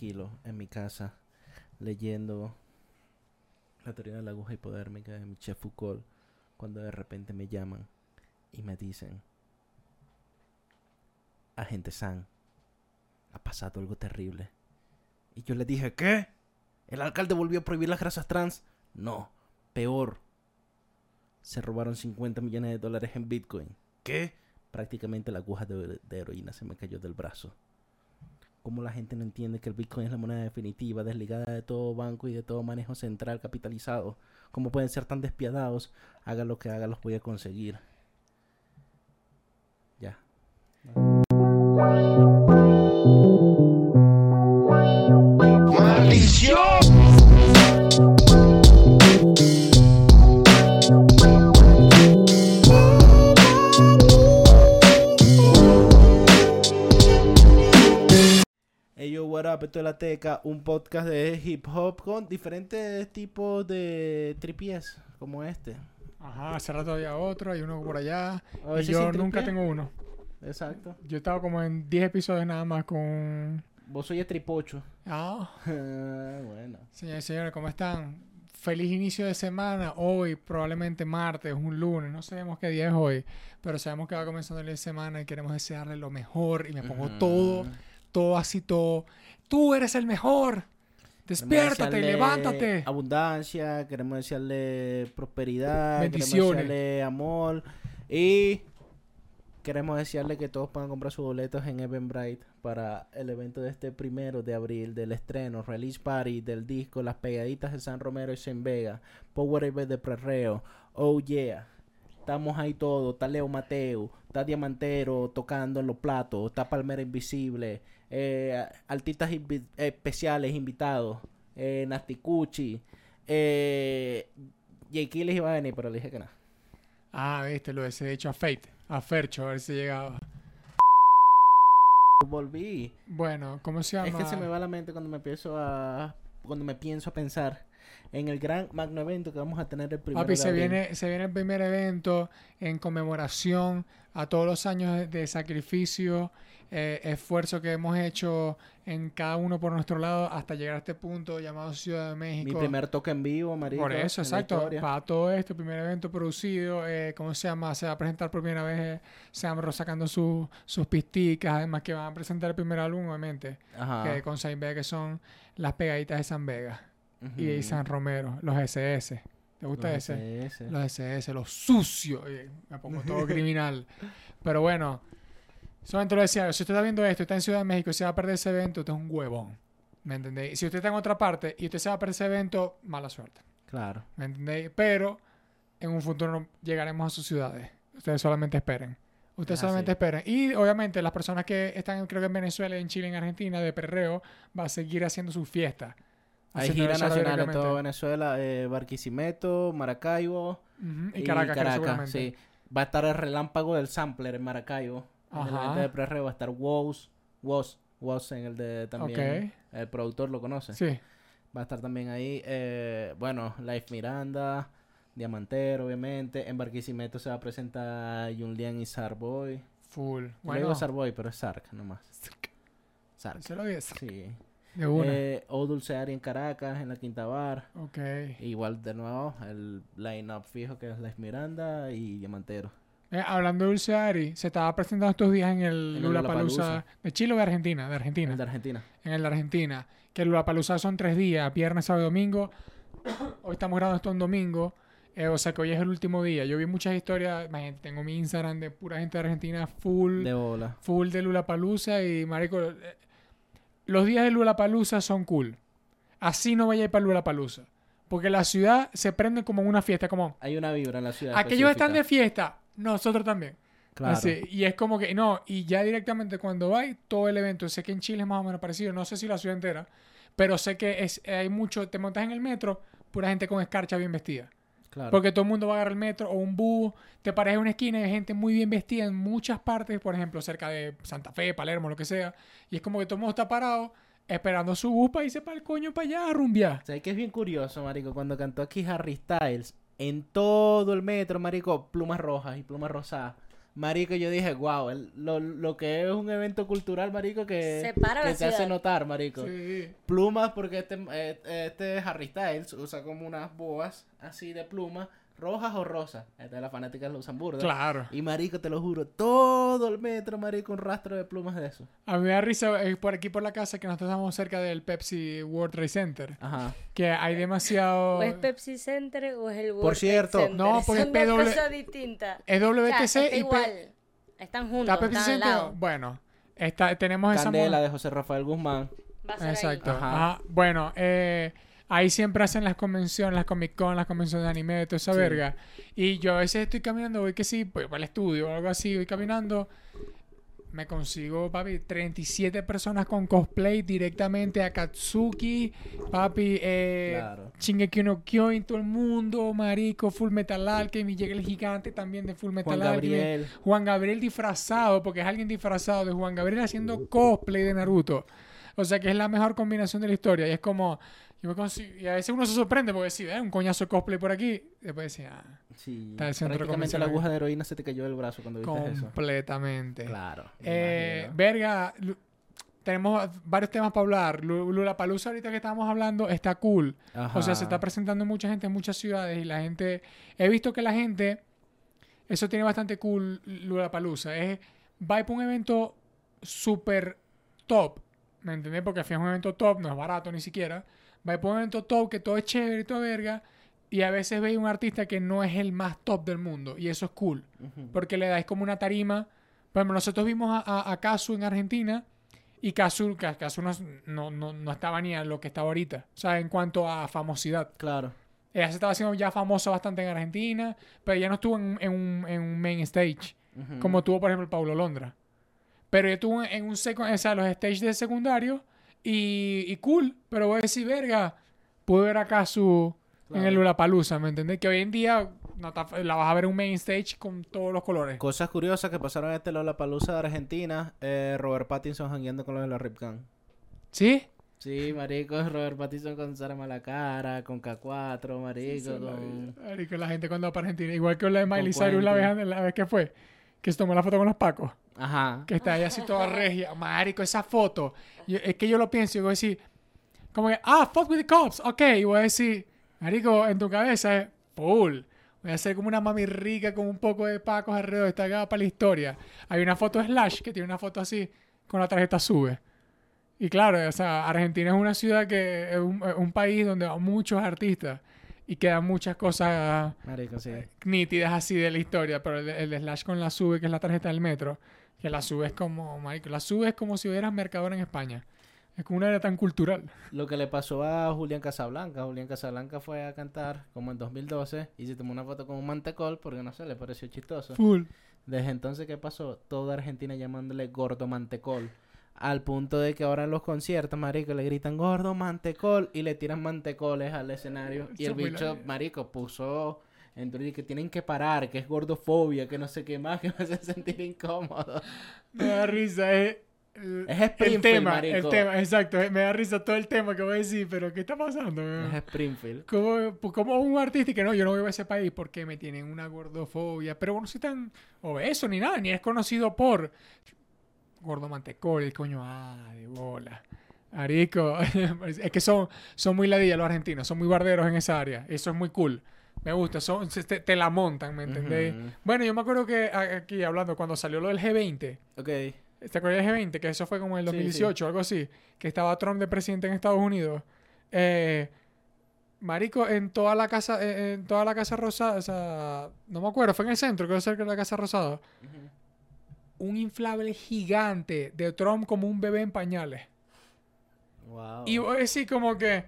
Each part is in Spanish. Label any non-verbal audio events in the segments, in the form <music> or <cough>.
tranquilo en mi casa leyendo la teoría de la aguja hipodérmica de Michel Foucault cuando de repente me llaman y me dicen, agente San, ha pasado algo terrible. Y yo le dije, ¿qué? ¿El alcalde volvió a prohibir las grasas trans? No, peor. Se robaron 50 millones de dólares en Bitcoin. ¿Qué? Prácticamente la aguja de, de heroína se me cayó del brazo. ¿Cómo la gente no entiende que el Bitcoin es la moneda definitiva, desligada de todo banco y de todo manejo central capitalizado? ¿Cómo pueden ser tan despiadados? Haga lo que haga, los voy a conseguir. Ya. Hey yo, what up, esto es La Teca, un podcast de hip hop con diferentes tipos de tripies, como este. Ajá, hace rato había otro, hay uno por allá. Y yo nunca tengo uno. Exacto. Yo he estado como en 10 episodios nada más con... Vos soy el tripocho. Ah, <laughs> bueno. señores y señores, ¿cómo están? Feliz inicio de semana. Hoy, probablemente martes, un lunes. No sabemos qué día es hoy. Pero sabemos que va comenzando la semana y queremos desearle lo mejor. Y me pongo todo, todo así, todo. Tú eres el mejor. Despiértate y levántate. Abundancia, queremos desearle prosperidad, Bendiciones. queremos desearle amor y queremos desearle que todos puedan comprar sus boletos en Eventbrite para el evento de este primero de abril del estreno, release party del disco Las Pegaditas de San Romero y Sen Vega, Power Event de Prerreo, Oh Yeah. Estamos ahí todos, está Leo Mateo, está Diamantero tocando en los platos, está Palmera Invisible, eh, artistas invi- especiales invitados, eh, Nasticuchi, eh, Jake les iba a venir, pero le dije que no. Ah, viste, lo he hecho a Fate, a Fercho, a ver si llegaba. Volví. Bueno, ¿cómo se llama? Es que se me va la mente cuando me empiezo a cuando me pienso a pensar en el gran magno evento que vamos a tener el primero Papi, se viene, se viene el primer evento en conmemoración a todos los años de, de sacrificio, eh, esfuerzo que hemos hecho en cada uno por nuestro lado hasta llegar a este punto llamado Ciudad de Mi México. primer toque en vivo, marico. por eso, exacto. Para todo esto, primer evento producido, eh, ¿cómo se llama? Se va a presentar por primera vez eh, Samro sacando su- sus pisticas, además que van a presentar el primer álbum, obviamente, Ajá. que con Saint Vega, que son las pegaditas de San Vega y Ujú. San Romero, los SS. ¿Te gusta Los ese? SS. Los SS, los sucios. Oye, Me pongo todo <laughs> criminal. Pero bueno, solamente lo decía. Si usted está viendo esto, está en Ciudad de México y se va a perder ese evento, usted es un huevón. ¿Me entendéis? Si usted está en otra parte y usted se va a perder ese evento, mala suerte. Claro. ¿Me entendéis? Pero en un futuro llegaremos a sus ciudades. Ustedes solamente esperen. Ustedes solamente esperen. Y obviamente las personas que están, creo que en Venezuela, en Chile, en Argentina, de perreo, va a seguir haciendo sus fiestas. Hay gira eso nacional en toda Venezuela, eh, Barquisimeto, Maracaibo Y Caracas, sí. Va a estar el relámpago del sampler en Maracaibo. En el Ajá. evento de Prerreo va a estar Woz, Woz, Woz en el de también. El productor lo conoce. Sí. Va a estar también ahí. eh, bueno, Life Miranda, Diamantero, obviamente. En Barquisimeto se va a presentar Julian y Sarboy. Full. Bueno, digo Sarboy, pero es Sark nomás. <laughs> Sark. se lo dice. Sí. De una. Eh, o Dulce Ari en Caracas, en la Quinta Bar. ok. Igual de nuevo, el line-up fijo que es Life Miranda y Diamantero. Eh, hablando de Dulce Ari, se estaba presentando estos días en el Lollapalooza Lollapalooza. de Chile o de Argentina, de Argentina. El de Argentina. En el de Argentina. Que el Lollapalooza son tres días, viernes, sábado y domingo. <coughs> hoy estamos grabando esto un domingo. eh, o sea que hoy es el último día. Yo vi muchas historias, imagínate, tengo mi Instagram de pura gente de Argentina full, De bola. full de Lollapalooza y marico, los días de Lollapalooza son cool. Así no vaya a ir para Lollapalooza. Porque la ciudad se prende como una fiesta, como Hay una vibra en la ciudad. aquellos están de fiesta, nosotros también. Claro. Así, y es como que, no, y ya directamente cuando hay todo el evento, sé que en Chile es más o menos parecido, no sé si la ciudad entera, pero sé que es, hay mucho, te montas en el metro, pura gente con escarcha bien vestida. Claro. Porque todo el mundo va a agarrar el metro o un bus, te paras en una esquina y hay gente muy bien vestida en muchas partes, por ejemplo, cerca de Santa Fe, Palermo, lo que sea, y es como que todo el mundo está parado esperando su bus para irse para el coño para allá a rumbear. ¿Sabes que es bien curioso, marico? Cuando cantó aquí Harry Styles, en todo el metro, marico, plumas rojas y plumas rosadas. Marico, yo dije, wow, el- lo, lo que es un evento cultural, marico, que, Separa que la te hace notar, marico. Sí. Plumas, porque este, eh, este Harry Styles usa como unas boas así de plumas, rojas o rosas. Esta las fanáticas lo usan burda. Claro. Y marico, te lo juro, todo el metro, marico, un rastro de plumas de eso. A mí me da risa eh, por aquí por la casa que nosotros estamos cerca del Pepsi World Trade Center. Ajá. Que hay demasiado... O es Pepsi Center o es el World Por cierto, Trade Center. no, porque Son es dos PW cosas distintas. Es O sea, WTC y Pe- igual. Están juntos, ¿Está Pepsi están al Center? lado. Bueno, está, tenemos esa... Candela de José Rafael Guzmán. Va a ser ahí. Exacto. Ajá. Ajá. Bueno, eh, ahí siempre hacen las convenciones, las Comic Con, las convenciones de anime, toda esa Sí. verga. Y yo a veces estoy caminando, voy que sí, pues para el estudio o algo así, voy caminando. Me consigo, papi, 37 personas con cosplay directamente a Katsuki, papi, eh, Claro. Shingeki no Kyojin, todo el mundo, marico, Full Metal Alchemy, llega el gigante también de Full Metal Juan Alchemy. Gabriel. Juan Gabriel disfrazado, porque es alguien disfrazado de Juan Gabriel haciendo cosplay de Naruto. O sea que es la mejor combinación de la historia. Y es como. Y a veces uno se sorprende porque si ve un coñazo de cosplay por aquí, después decía, ah, Sí. Está el centro Prácticamente la aguja de heroína se te cayó del brazo cuando viste eso. completamente. Claro. Eh, verga, tenemos varios temas para hablar. Lula Palusa, ahorita que estábamos hablando, está cool. O sea, se Ajá. está presentando mucha gente en muchas ciudades y la gente. He visto que la gente. Eso tiene bastante cool Lula Palusa. Es. Va a ir pa' un evento súper top. ¿Me entendés? Porque al fin es un evento top, no es barato ni siquiera. Pa' un evento top que todo es chévere y todo verga. Y a veces veis un artista que no es el más top del mundo. Y eso es cool. Porque le dais como una tarima. Por ejemplo, nosotros vimos a, a, a Kazu en Argentina. Y Kazu, Ka- Kazu no, no, no, no estaba ni a lo que está ahorita. O sea, en cuanto a famosidad. Claro. Ella se estaba haciendo ya famosa bastante en Argentina. Pero ella no estuvo en, en un, en un main stage. Como tuvo, por ejemplo, Paulo Londra. Pero ella estuvo en un seco- o sea, los stages de secundario. Y, y cool. Pero voy a decir, verga. Pude ver a Kazu en el Claro. Lollapalooza, ¿me entendés? Que hoy en día no la vas a ver en un main stage con todos los colores. Cosas curiosas que pasaron en este Lollapalooza de Argentina. Eh, Robert Pattinson jangueando con los de la Ripcan. ¿Sí? Sí, marico, Robert Pattinson con Sara Malacara, con K4, marico, con... Marico, la gente cuando va para Argentina. Igual que la de Miley Cyrus la vez, la vez que fue. Que se tomó la foto con los pacos. Ajá. Que está ahí así toda regia. Marico, esa foto. Yo- es que yo lo pienso y voy a decir... Como que, ah, fuck with the cops. Ok. Y voy a decir... Marico, en tu cabeza es full. Voy a hacer como una mami rica con un poco de pacos alrededor. Está acá para la historia. Hay una foto de Slash que tiene una foto así con la tarjeta sube. Y claro, o sea, Argentina es una ciudad que es un, país donde hay muchos artistas y quedan muchas cosas Marico, sí. nítidas así de la historia, pero el, de- el de Slash con la sube, que es la tarjeta del metro, que la sube es como, marico, la sube es como si hubieras mercador en España. Es como una área tan cultural. Lo que le pasó a Julián Casablanca. Julián Casablanca fue a cantar como en 2012 y se tomó una foto con un mantecol porque no sé, le pareció chistoso. Full. Desde entonces, ¿qué pasó? Toda Argentina llamándole gordo mantecol. Al punto de que ahora en los conciertos, marico, le gritan gordo mantecol y le tiran mantecoles al escenario. Y el bicho, marico, puso en Twitter que tienen que parar, que es gordofobia, que no sé qué más, <laughs> que me hace sentir incómodo. Me da risa, es... El, Es el Springfield, tema, marico. el tema, exacto. eh, Me da risa todo el tema que voy a decir, pero ¿qué está pasando? Es Springfield. como, pues, como un artista y que no, yo no voy a ese país porque me tienen una gordofobia. Pero bueno, no soy tan obeso ni nada, ni es conocido por gordo mantecol, el coño, ah, de bola. Arico, <laughs> es que son, son muy ladillas los argentinos, son muy barderos en esa área. Eso es muy cool. Me gusta, son, te, te la montan, ¿me entendéis? Ujú. Bueno, yo me acuerdo que aquí hablando, cuando salió lo del G20, Ok. ¿Te acuerdas del G20? Que eso fue como en el Sí, 2018 algo así. Que estaba Trump de presidente en Estados Unidos. Eh, marico, en toda la casa, eh, en toda la casa rosada, o sea, no me acuerdo, fue en el centro, creo cerca de la casa rosada. Un inflable gigante de Trump como un bebé en pañales. Wow. Y voy a decir como que,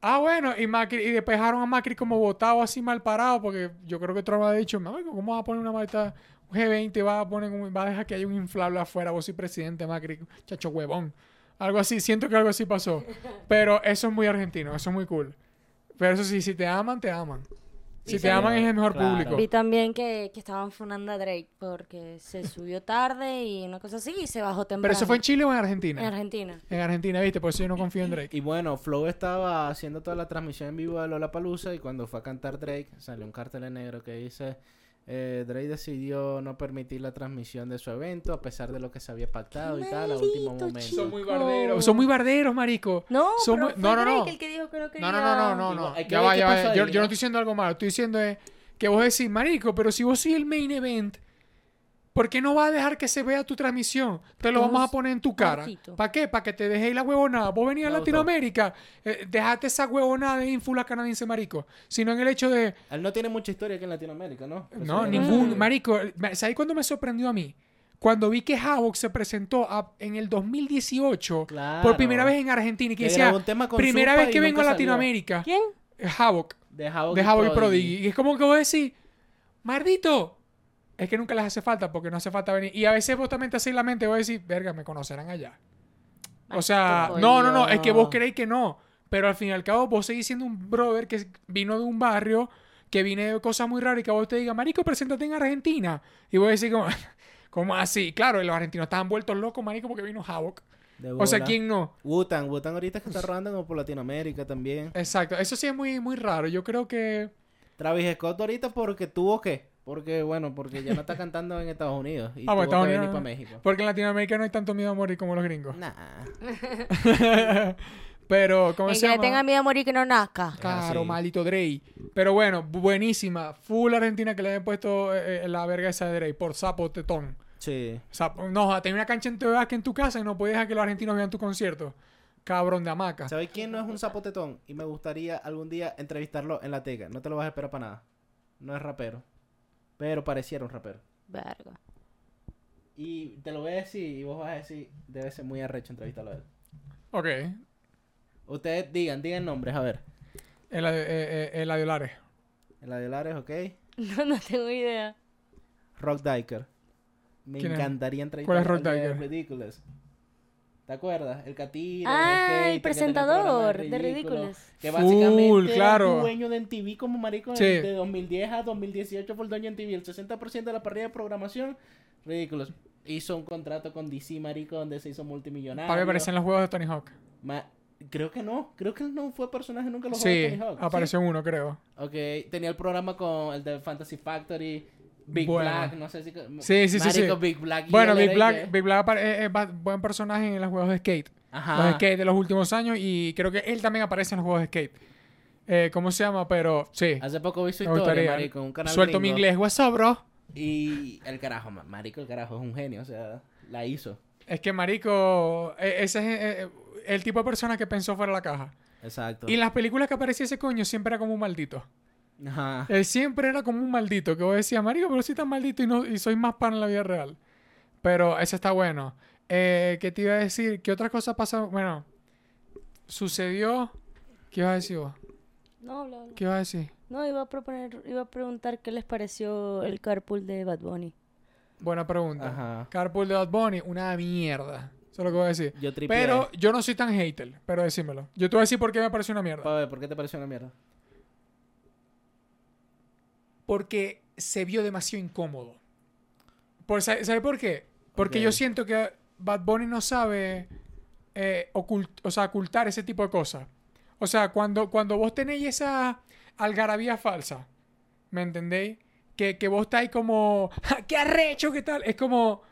ah, bueno, y Macri, y después dejaron a Macri como botado así mal parado, porque yo creo que Trump ha dicho, "Marico, ¿cómo va a poner una malta, un G20 va a poner, va a dejar que haya un inflable afuera, vos soy presidente, Macri, chacho huevón. Algo así, siento que algo así pasó. Pero eso es muy argentino, eso es muy cool. Pero eso sí, si te aman, te aman. Si te aman es el mejor Claro. público. Vi también que, que estaban funando a Drake porque se subió tarde y una cosa así y se bajó temprano. Pero eso fue en Chile o en En Argentina. Argentina. En Argentina, viste, por eso yo no confío en Drake. Y bueno, Flow estaba haciendo toda la transmisión en vivo de Lollapalooza y cuando fue a cantar Drake salió un cartel en negro que dice eh, Drake decidió no permitir la transmisión de su evento a pesar de lo que se había pactado y tal a último momento. chico. Son muy barderos. Son muy barderos, marico. No, Son pero muy- fue no, no, Drake no. el que dijo que no quería. No, no, no, no, Ya va, ya va. Yo, no estoy diciendo algo malo. Estoy diciendo es que vos decís, marico, pero si vos sois el main event, ¿por qué no vas a dejar que se vea tu transmisión? Te lo vamos a poner en tu cara. ¿Para qué? Para que te dejéis la huevonada. Vos venís a. Latinoamérica, eh, dejate esa huevonada de ínfula canadiense, marico. Sino en el hecho de, Él no tiene mucha historia aquí en Latinoamérica, ¿no? Eso no, ningún. Marico, ¿sabes cuándo me sorprendió a mí? Cuando vi que Havoc se presentó a- en el 2018 Claro. por primera vez en Argentina y que Que decía, primera vez que vengo a nunca salió". Latinoamérica. ¿Quién? Havoc. De Havoc De y Havoc y Prodigy. Prodigy. Y es como que vos decís, mardito. Es que nunca les hace falta porque no hace falta venir. Y a veces vos también te hacéis la mente, vos decís, verga, me conocerán allá. O sea, no, no, no, es que vos creéis que no. Pero al fin y al cabo, vos seguís siendo un brother que vino de un barrio, que viene de cosas muy raras y que vos te diga, marico, preséntate en Argentina. Y vos decís como, <laughs> ¿cómo así? Claro, y los argentinos estaban vueltos locos, marico, porque vino Havoc. O sea. ¿quién no? Wutan, Wutan ahorita que está rodando como por Latinoamérica también. Exacto, eso sí es muy, muy raro. Yo creo que... Travis Scott ahorita porque tuvo que. Porque, bueno, porque ya no está cantando en Estados Unidos. Y Ah, tuvo Estados que venir Unidos- para México. Porque en Latinoamérica no hay tanto miedo a morir como los gringos. Nah. <laughs> Pero, ¿cómo El se que le llama? tenga miedo a morir que no nazca. Claro, Ah, sí. maldito Drey. Pero bueno, buenísima. Full Argentina que le habían puesto eh, eh, la verga esa de Drey por sapo tetón. Sí. Sapo- no, tenía una cancha en TV en tu casa y no podías dejar que los argentinos vean tu concierto. Cabrón de hamaca. ¿Sabes quién no es un zapotetón? Y me gustaría algún día entrevistarlo en la teca. No te lo vas a esperar para nada. No es rapero. Pero pareciera un rapero. Verga. Y te lo voy a decir y vos vas a decir, debe ser muy arrecho entrevistarlo a él. Ok. Ustedes digan, digan nombres, a ver. El, eh, eh, el Adiolares. El Adiolares, ok. <laughs> No, no tengo idea. Rock Diker. Me encantaría entrevistar ¿Cuál es Rock Diker? Ridiculous. ¿Te acuerdas? El catiro. Ah, el el presentador de Ridiculous. Que Full, básicamente claro. era dueño de MTV como marico Sí. de 2010 a 2018 fue el dueño de MTV. El 60% de la parrilla de programación, Ridiculous. Hizo un contrato con DC, marico, donde se hizo multimillonario. Para que aparecen los juegos de Tony Hawk. Ma- Creo que no. Creo que él no fue personaje nunca en los Sí, juegos de Tony Hawk. apareció uno, creo. Ok, tenía el programa con el de Fantasy Factory, Big Bueno. Black, no sé si... Sí, sí, sí, Marico, sí. Big Black. Bueno, Big Black, que- Big Black apare- es, buen personaje en los juegos de skate. Ajá. Los skate de los últimos años y creo que él también aparece en los juegos de skate. Eh, ¿Cómo se llama? Pero sí. Hace poco vi su historia, gustaría. marico, en un canal Suelto mi inglés, what's up, bro? Y el carajo, ma- marico, el carajo es un genio, o sea, la hizo. Es que, marico, e- ese es eh, el tipo de persona que pensó fuera de la caja. Exacto. Y las películas que aparecía ese coño siempre era como un maldito. Ajá. Él siempre era como un maldito, que vos decías, marico, pero soy tan maldito y, no, y soy más pan en la vida real. Pero ese está bueno. Eh, ¿Qué te iba a decir? ¿Qué otras cosas pasaron? Bueno, sucedió... ¿Qué ibas a decir vos? No, bla, bla. ¿Qué ibas a decir? No, iba a proponer, iba a preguntar qué les pareció el carpool de Bad Bunny. Buena pregunta. Ajá. Carpool de Bad Bunny, una mierda. Eso es lo que voy a decir. Yo tripié. Pero yo no soy tan hater, pero decímelo. Yo te voy a decir por qué me pareció una mierda. Pa' ver, ¿por qué te pareció una mierda? Porque se vio demasiado incómodo. Por, ¿sabe, sabe por qué? Porque yo siento que Bad Bunny no sabe eh, ocult- o sea, ocultar ese tipo de cosas. O sea, cuando, cuando vos tenéis esa algarabía falsa, ¿me entendéis? Que, que vos estáis como, "Ja, ¡qué arrecho! ¿Qué tal? Es como...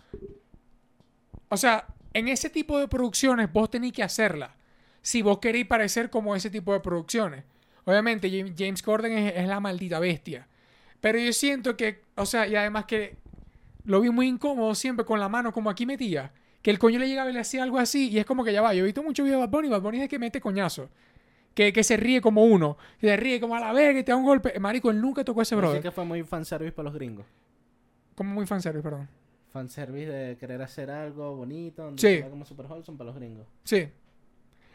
O sea, en ese tipo de producciones vos tenéis que hacerla. Si vos queréis parecer como ese tipo de producciones. Obviamente, Jam- James Corden es, es la maldita bestia. Pero yo siento que, o sea, y además que lo vi muy incómodo siempre con la mano como aquí metía. Que el coño le llegaba y le hacía algo así. Y es como que ya va. Yo he visto mucho video de Bad Bunny. Bad Bunny es el que mete coñazo. Que, que se ríe como uno. Que se ríe como a la verga y te da un golpe. Marico, él nunca tocó ese Así brother. que fue muy fanservice para los gringos. Como muy fanservice, perdón. Fanservice de querer hacer algo bonito, donde Sí. como super wholesome para los gringos. Sí.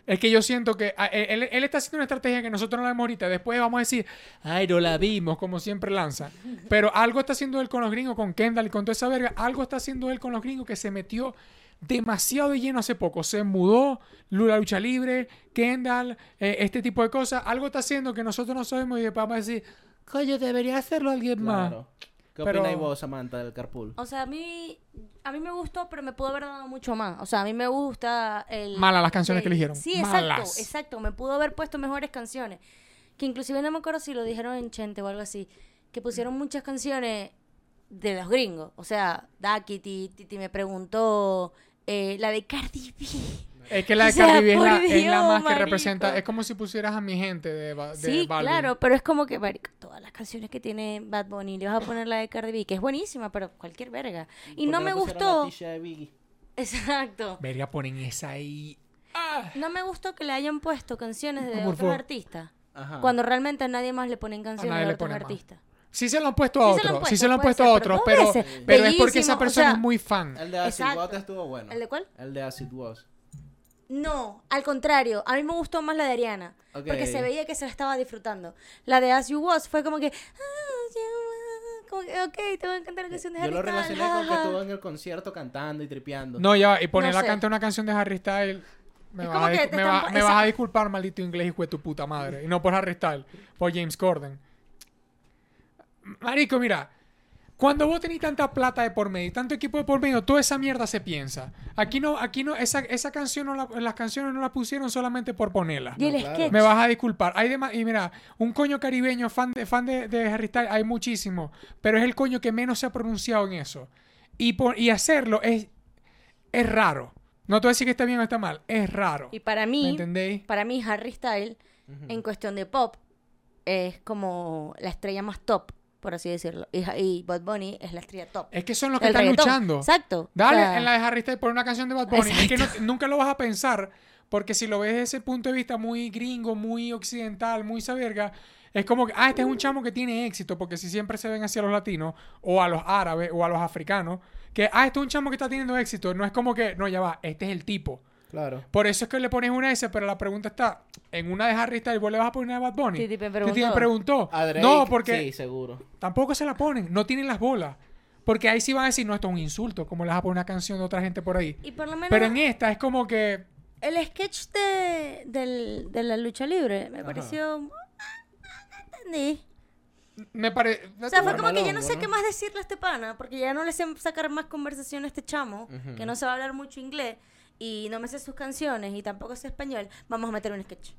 Es que yo siento que a- él, él está haciendo una estrategia que nosotros no la vemos ahorita. Después vamos a decir, ay, no la vimos, como siempre lanza. Pero algo está haciendo él con los gringos, con Kendall y con toda esa verga. Algo está haciendo él con los gringos que se metió demasiado de lleno hace poco. Se mudó, la lucha libre, Kendall, eh, este tipo de cosas. Algo está haciendo que nosotros no sabemos y después vamos a decir, coño, debería hacerlo alguien más. ¿Qué Pero- opináis vos, Samantha, del carpool? O sea, a mí, a mí me gustó, pero me pudo haber dado mucho más. O sea, a mí me gusta el... Malas las canciones el- que eligieron. Sí, exacto, Malas. exacto. Me pudo haber puesto mejores canciones. Que inclusive no me acuerdo si lo dijeron en Chente o algo así. Que pusieron muchas canciones de los gringos. O sea, Titi, Titi me preguntó eh, la de Cardi B. Es que la de O sea, Cardi B es la, por es la Dios, más que representa. Es como si pusieras a mi gente de, de Sí, Balvin. claro, pero es como que, marico, todas las canciones que tiene Bad Bunny, le vas a poner la de Cardi B, que es buenísima, pero cualquier verga. Y no ¿Por qué me la gustó. tisha de Biggie? Exacto. Verga, ponen esa ahí. Ah. No me gustó que le hayan puesto canciones de Por otros favor. artistas. Ajá. Cuando realmente a nadie más le ponen canciones nadie de otros artistas. Sí se lo han puesto a otros. Sí se lo han puesto ser, a pero otros. Pero, pero es porque esa o persona sea, es muy fan. El de Acid Exacto. Was estuvo bueno. ¿El de cuál? El de Acid Was. No, al contrario, a mí me gustó más la de Ariana, porque se veía que se la estaba disfrutando. La de As You Was fue como que, "Ah, As You Was", como que, ok, te voy a cantar la canción de Yo Harry lo Styles, relacioné con que jaja". estuvo en el concierto cantando y tripeando. No, ya, va, y poner No la sé. canta una canción de Harry Styles. Me, vas a, me están va- me a disculpar, maldito inglés, hijo de tu puta madre. Y no por Harry Styles, por James Corden. Marico, mira. Cuando vos tenés tanta plata de por medio y tanto equipo de por medio, toda esa mierda se piensa. Aquí no, aquí no, esa, esa canción no la- las canciones no las pusieron solamente por ponerla. Y el No, claro. sketch. Me vas a disculpar. Hay dema- y mira, un coño caribeño fan de, fan de, de Harry Styles, hay muchísimo. Pero es el coño que menos se ha pronunciado en eso. Y, por- y hacerlo es, es raro. No te voy a decir que está bien o está mal. Es raro. Y para ¿Me mí, entendéis? para mí Harry Styles, en cuestión de pop, es como la estrella más top, por así decirlo. Y, y Bad Bunny es la estrella top. Es que son los que están reggaetón. luchando. Exacto. Dale O sea, en la de Harry Styles por una canción de Bad Bunny. Es que no- nunca lo vas a pensar. Porque si lo ves desde ese punto de vista muy gringo, muy occidental, muy esa verga, es como que, ah, este es un chamo que tiene éxito. Porque si siempre se ven hacia los latinos, o a los árabes, o a los africanos, que, ah, este es un chamo que está teniendo éxito. No es como que, no, ya va, este es el tipo. Claro. Por eso es que le pones una S, pero la pregunta está, en una de Harry Styles, ¿vos le vas a poner una de Bad Bunny? Titi me Titi me preguntó. A Drake, no, porque Sí, seguro. tampoco se la ponen, no tienen las bolas. Porque ahí sí van a decir, no, esto es un insulto, como le vas a poner una canción de otra gente por ahí. Y por lo menos Pero en esta es como que, el sketch de, del- de la lucha libre me Ajá. pareció... No entendí. me parece... O sea, fue como que ya no sé ¿no? qué más decirle a este pana, porque ya no le sé sacar más conversación a este chamo, que no se va a hablar mucho inglés, y no me sé sus canciones, y tampoco sé español, vamos a meter un sketch.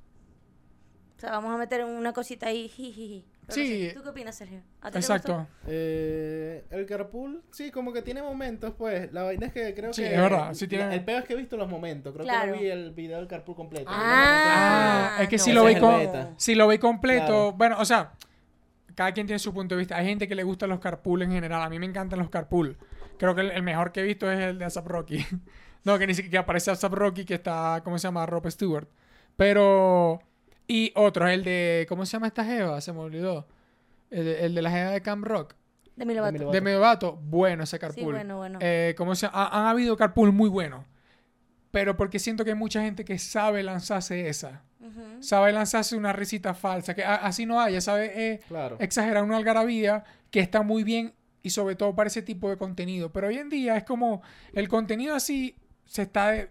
O sea, vamos a meter una cosita ahí, jijiji. Pero no Sí. sé, ¿Tú qué opinas, Sergio? ¿A ti te Exacto. Eh, el carpool, sí, como que tiene momentos, pues. La vaina es que creo Sí, que. es verdad, sí tiene- el peor es que he visto los momentos. Creo que Claro. no vi el video del carpool completo. Ah, Ah, es que no. si lo el con-. Si lo ve completo, Claro. bueno, o sea, cada quien tiene su punto de vista. Hay gente que le gustan los carpool en general. A mí me encantan los carpool. Creo que el, el mejor que he visto es el de ASAP Rocky. <laughs> no, que ni siquiera aparece ASAP Rocky, que está, ¿cómo se llama? Rob Stewart. Pero, y otro, el de, ¿cómo se llama esta jeva? Se me olvidó. El, de- el de la jeva de Camp Rock. De mi Lovato. De mi De medio vato, bueno ese Sí, carpool. bueno, bueno. Eh, ¿cómo se ha- Han habido carpool muy buenos. Pero porque siento que hay mucha gente que sabe lanzarse esa. Sabe lanzarse una risita falsa. Que a- así no haya. Sabe eh, Claro. exagerar una algarabía que está muy bien. Y sobre todo para ese tipo de contenido. Pero hoy en día es como. El contenido así se está eh,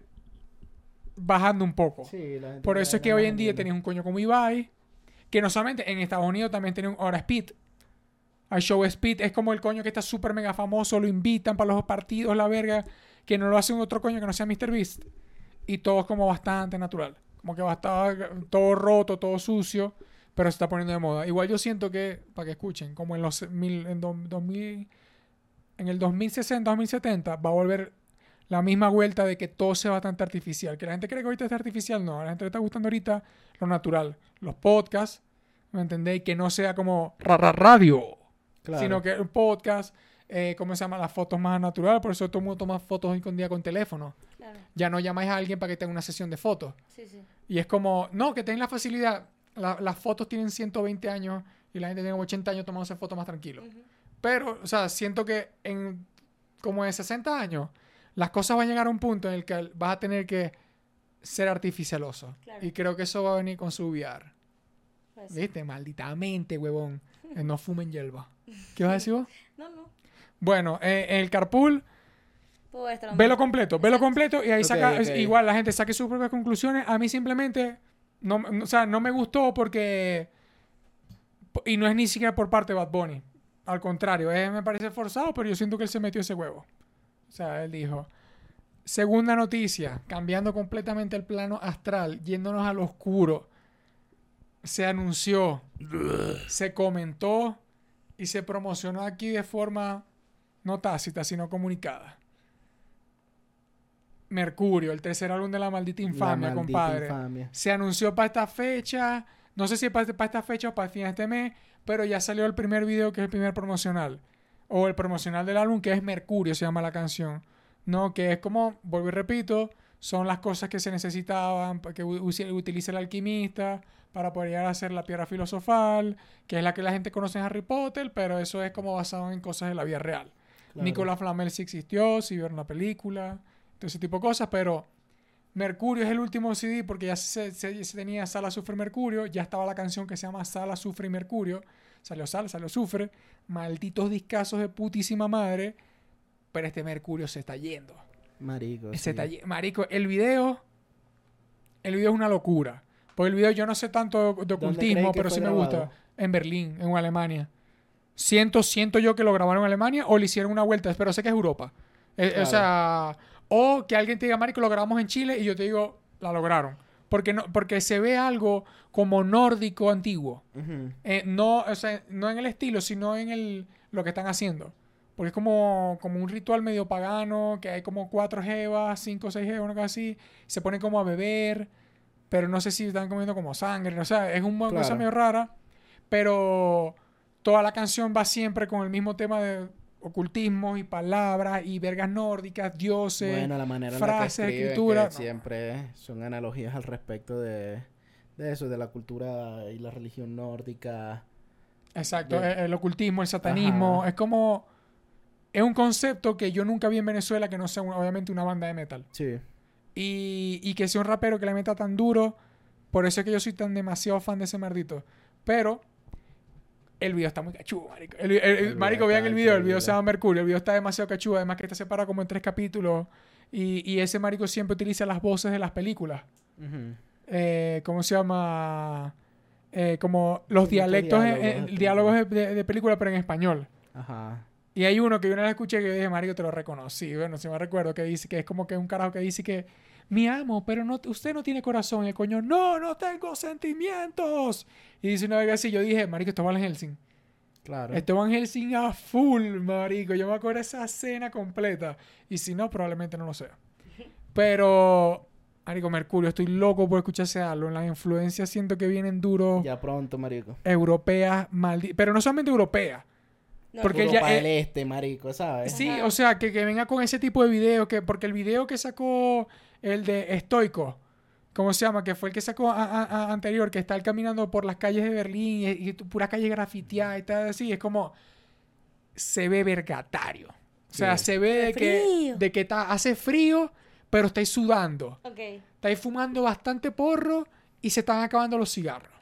bajando un poco. Sí, la gente Por eso es que hoy en día tenéis un coño como Ibai, que no solamente en Estados Unidos también tiene un ahora Speed. Hay show Speed, es como el coño que está súper mega famoso, lo invitan para los partidos, la verga, que no lo hace un otro coño que no sea Mr. Beast. Y todo es como bastante natural. Como que va a estar todo roto, todo sucio, pero se está poniendo de moda. Igual yo siento que, para que escuchen, como en los mil, en do- 2000, en el 2060, 2070, va a volver la misma vuelta de que todo sea bastante artificial. Que la gente cree que ahorita es artificial, no. A la gente le está gustando ahorita lo natural. Los podcasts, ¿me entendéis? Que no sea como ra, ra, radio, Claro. sino que un podcast, eh, ¿cómo se llama? Las fotos más naturales. Por eso todo el mundo toma fotos hoy en día con teléfono. Claro. Ya no llamáis a alguien para que tenga una sesión de fotos. Sí, sí. Y es como, no, que tenéis la facilidad. La- las fotos tienen 120 años y la gente tiene 80 años tomándose fotos más tranquilo. Pero, o sea, siento que en como en 60 años, las cosas van a llegar a un punto en el que vas a tener que ser artificialoso. Claro. Y creo que eso va a venir con su VR. Puede ser. ¿Viste? Maldita mente, huevón. <laughs> Eh, No fumen hierba. ¿Qué vas a decir vos? No, no. Bueno, eh, el carpool, velo completo, velo completo y ahí saca, igual la gente saque sus propias conclusiones. A mí simplemente, no, no- o sea, no me gustó porque, y no es ni siquiera por parte de Bad Bunny. Al contrario, eh, me parece forzado, pero yo siento que él se metió ese huevo. O sea, él dijo, segunda noticia, cambiando completamente el plano astral, yéndonos al oscuro, se anunció, se comentó y se promocionó aquí de forma no tácita, sino comunicada. Mercurio, el tercer álbum de la maldita infamia, La maldita compadre. infamia. Se anunció para esta fecha, no sé si para, esta fecha o para el fin de este mes, pero ya salió el primer video que es el primer promocional. O el promocional del álbum que es Mercurio, se llama la canción. No, que es como, vuelvo y repito, son las cosas que se necesitaban, que utiliza el alquimista para poder llegar a hacer la piedra filosofal, que es la que la gente conoce en Harry Potter, pero eso es como basado en cosas de la vida real. Claro. Nicolás Flamel sí existió, sí vieron la película, todo ese tipo de cosas, pero Mercurio es el último CD porque ya se, se- se tenía Sala Sufre Mercurio, ya estaba la canción que se llama Sala Sufre y Mercurio, salió Sala, salió Sufre, malditos discazos de putísima madre, pero este Mercurio se está yendo. Marico. Se sí. está Marico, el video, el video es una locura. Porque el video yo no sé tanto de ocultismo, pero sí me grabado? gusta. En Berlín, en Alemania. Siento, siento yo que lo grabaron en Alemania o le hicieron una vuelta, pero sé que es Europa. Eh. O sea, o que alguien te diga, Marico, lo grabamos en Chile y yo te digo, la lograron. Porque, no, porque se ve algo como nórdico antiguo. Eh, no, o sea, no en el estilo, sino en el, lo que están haciendo. Porque es como, como un ritual medio pagano, que hay como cuatro jevas, cinco o seis jevas, una cosa así. Se ponen como a beber, pero no sé si están comiendo como sangre. O sea, es una cosa medio rara. Pero toda la canción va siempre con el mismo tema de ocultismo y palabras y vergas nórdicas, dioses. Bueno, la manera en la que frases, escriben, escritura, que siempre son analogías al respecto de, de eso, de la cultura y la religión nórdica. Exacto, de- el, el ocultismo, el satanismo, Ajá. es como... Es un concepto que yo nunca vi en Venezuela que no sea un- obviamente una banda de metal. Sí. Y, y que sea un rapero que le meta tan duro. Por eso es que yo soy tan demasiado fan de ese mardito. Pero el video está muy cachudo, marico. El, marico, vean el video. El video se llama Mercurio. El video está demasiado cachudo. Además que está separado como en tres capítulos. Y, y ese marico siempre utiliza las voces de las películas. Eh, ¿Cómo se llama? Eh, como los muchos dialectos, en- diálogos en- de diálogos de, de- de película, pero en español. Ajá. Y hay uno que yo una vez escuché que yo dije, Marico, te lo reconocí. Bueno, si me recuerdo que dice que es como que es un carajo que dice que mi amo, pero no, usted no tiene corazón. Y el coño, no, no tengo sentimientos. Y dice una vez así, yo dije, Marico, esto es Van Helsing. Claro. Esto es Van Helsing a full, Marico. Yo me acuerdo esa escena completa. Y si no, probablemente no lo sea. Pero, Marico, Mercurio, estoy loco por escuchar ese álbum. Las influencias siento que vienen duros. Ya pronto, marico. Europeas, malditas. Pero no solamente europeas. No, Porque Europa ya- del Este, marico, ¿sabes? Sí, Ajá. o sea, que, que venga con ese tipo de video, que, porque el video que sacó el de Estoico, ¿cómo se llama? Que fue el que sacó a- a- a- anterior, que está él caminando por las calles de Berlín y, y pura calle grafiteada y tal así, es como se ve vergatario. O sea, Sí. se ve de que, Frío. de que está, hace frío, pero estáis sudando. Ok. Estáis fumando bastante porro y se están acabando los cigarros.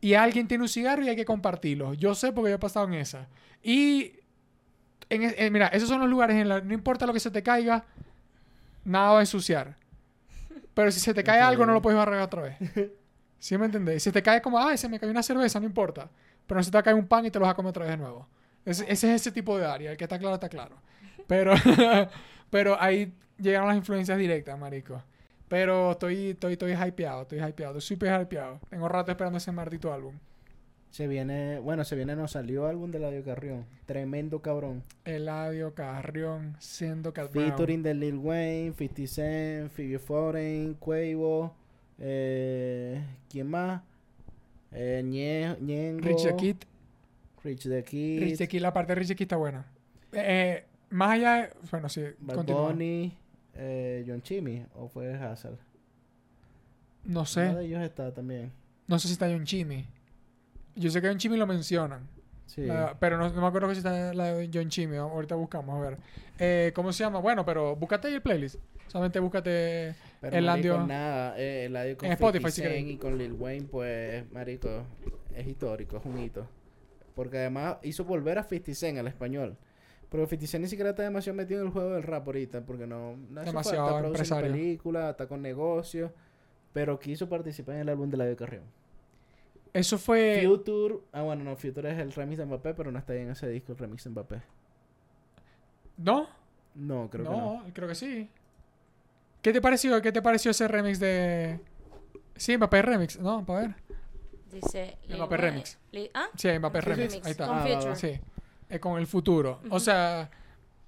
Y alguien tiene un cigarro y hay que compartirlo. Yo sé porque yo he pasado en esa. Y en, e- eh, mira, esos son los lugares en los no importa lo que se te caiga, nada va a ensuciar. Pero si se te cae algo, no lo puedes barrer otra vez. ¿Sí me entendéis? Si te cae como, ay, se me cayó una cerveza, no importa. Pero no se te cae un pan y te lo vas a comer otra vez de nuevo. Ese, ese es ese tipo de área. El que está claro, está claro. Pero, <laughs> pero ahí llegaron las influencias directas, marico. Pero estoy, estoy, estoy hypeado, estoy hypeado, estoy súper hypeado. Tengo rato esperando ese maldito álbum. Se viene, bueno, se viene, nos salió álbum de Ladio Carrión. Tremendo cabrón. Eladio, Carrión, Cat Brown. Featuring de Lil Wayne, 50 Cent, Phoebe Foreign, Quavo, eh, ¿quién más? Eh, Ñe- Ñengo, Rich the Kid. Rich the Kid, Rich the Kid, la parte de Rich the Kid está buena. Eh, más allá de... Bueno, sí. Bunny, eh, John Chimmy, o fue Hassel. No Uno sé. de ellos está también. No sé si está John Chimmy. Yo sé que John Chimmy lo mencionan. Sí. La- pero no, no me acuerdo que si está la de John Chimmy. Ahorita buscamos, a ver. Eh, ¿Cómo se llama? Bueno, pero búscate ahí el playlist. Solamente búscate... Pero el Landio- nada, eh, el audio con En Spotify, 50 si y con Lil Wayne, pues, marico, es histórico, es un hito. Porque además hizo volver a 50 Cent al español. Pero 50 Cent ni siquiera está demasiado metido en el juego del rap ahorita, porque no, no Demasiado falta, empresario. películas, está con negocios, pero quiso participar en el álbum de la Carrión. Eso fue... Future, ah bueno, no, Future es el remix de Mbappé, pero no está ahí en ese disco el remix de Mbappé. ¿No? No, creo que no. no, creo que sí. ¿Qué te pareció? ¿Qué te pareció ese remix de... Sí, Mbappé Remix, ¿no? Para ver. Dice. Mbappé remix. Li- ¿Ah? Sí, Mbappé Remix. remix, Ahí está. Con Ah, Future. Sí. Con el futuro. O sea,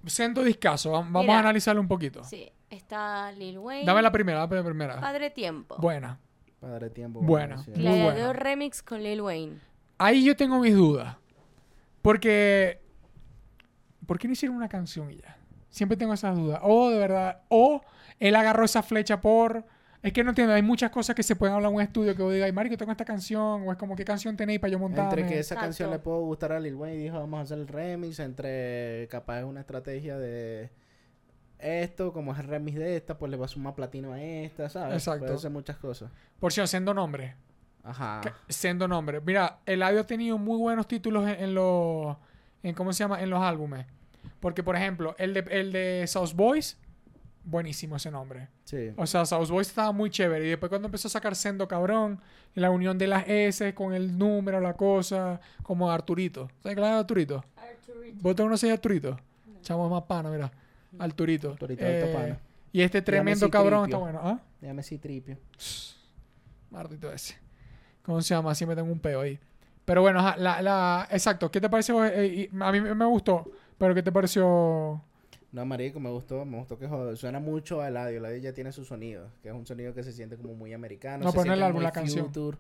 Siendo discaso, vam- vamos Mira. a analizarlo un poquito. Sí, está Lil Wayne. Dame la primera, dame la primera. Padre Tiempo. Buena. Padre tiempo. Buena. sí. Muy Gladiador buena. Remix con Lil Wayne. Ahí yo tengo mis dudas. Porque. ¿Por qué no hicieron una canción y ya? Siempre tengo esas dudas. O de verdad. O él agarró esa flecha por. Es que no entiendo. Hay muchas cosas que se pueden hablar en un estudio que vos digas, marico, tengo esta canción. O es como, ¿qué canción tenéis para yo montarme? Entre que esa Exacto. canción le puede gustar a Lil Wayne y dijo vamos a hacer el remix, entre capaz es una estrategia de esto, como es el remix de esta, pues le va a sumar platino a esta, ¿sabes? Exacto. Puede hacer muchas cosas. Por cierto, siendo nombre. Ajá. Que- Siendo nombre. Mira, Eladio ha tenido muy buenos títulos en, en los. En, ¿Cómo se llama? En los álbumes. Porque, por ejemplo, el de, el de South Boys. Buenísimo ese nombre. Sí. O sea, South Boys estaba muy chévere. Y después cuando empezó a sacar Sendo Cabrón, y la unión de las S con el número, la cosa, como Arturito. ¿Sabes qué es Arturito? ¿Vos te conocés Arturito? Chamo es más pana, mira. Arturito. Arturito, alto Eh, y este tremendo cabrón está bueno. ¿Ah? Déjame si tripio. Martito ese. ¿Cómo se llama? Siempre tengo un peo ahí. Pero bueno, ajá, la, la, exacto. ¿Qué te pareció? Eh, y a mí me gustó. Pero ¿qué te pareció? No, marico, me gustó, me gustó que joder. Suena mucho a Eladio. Eladio ya tiene su sonido, que es un sonido que se siente como muy americano. No, pero no el álbum, la canción. future.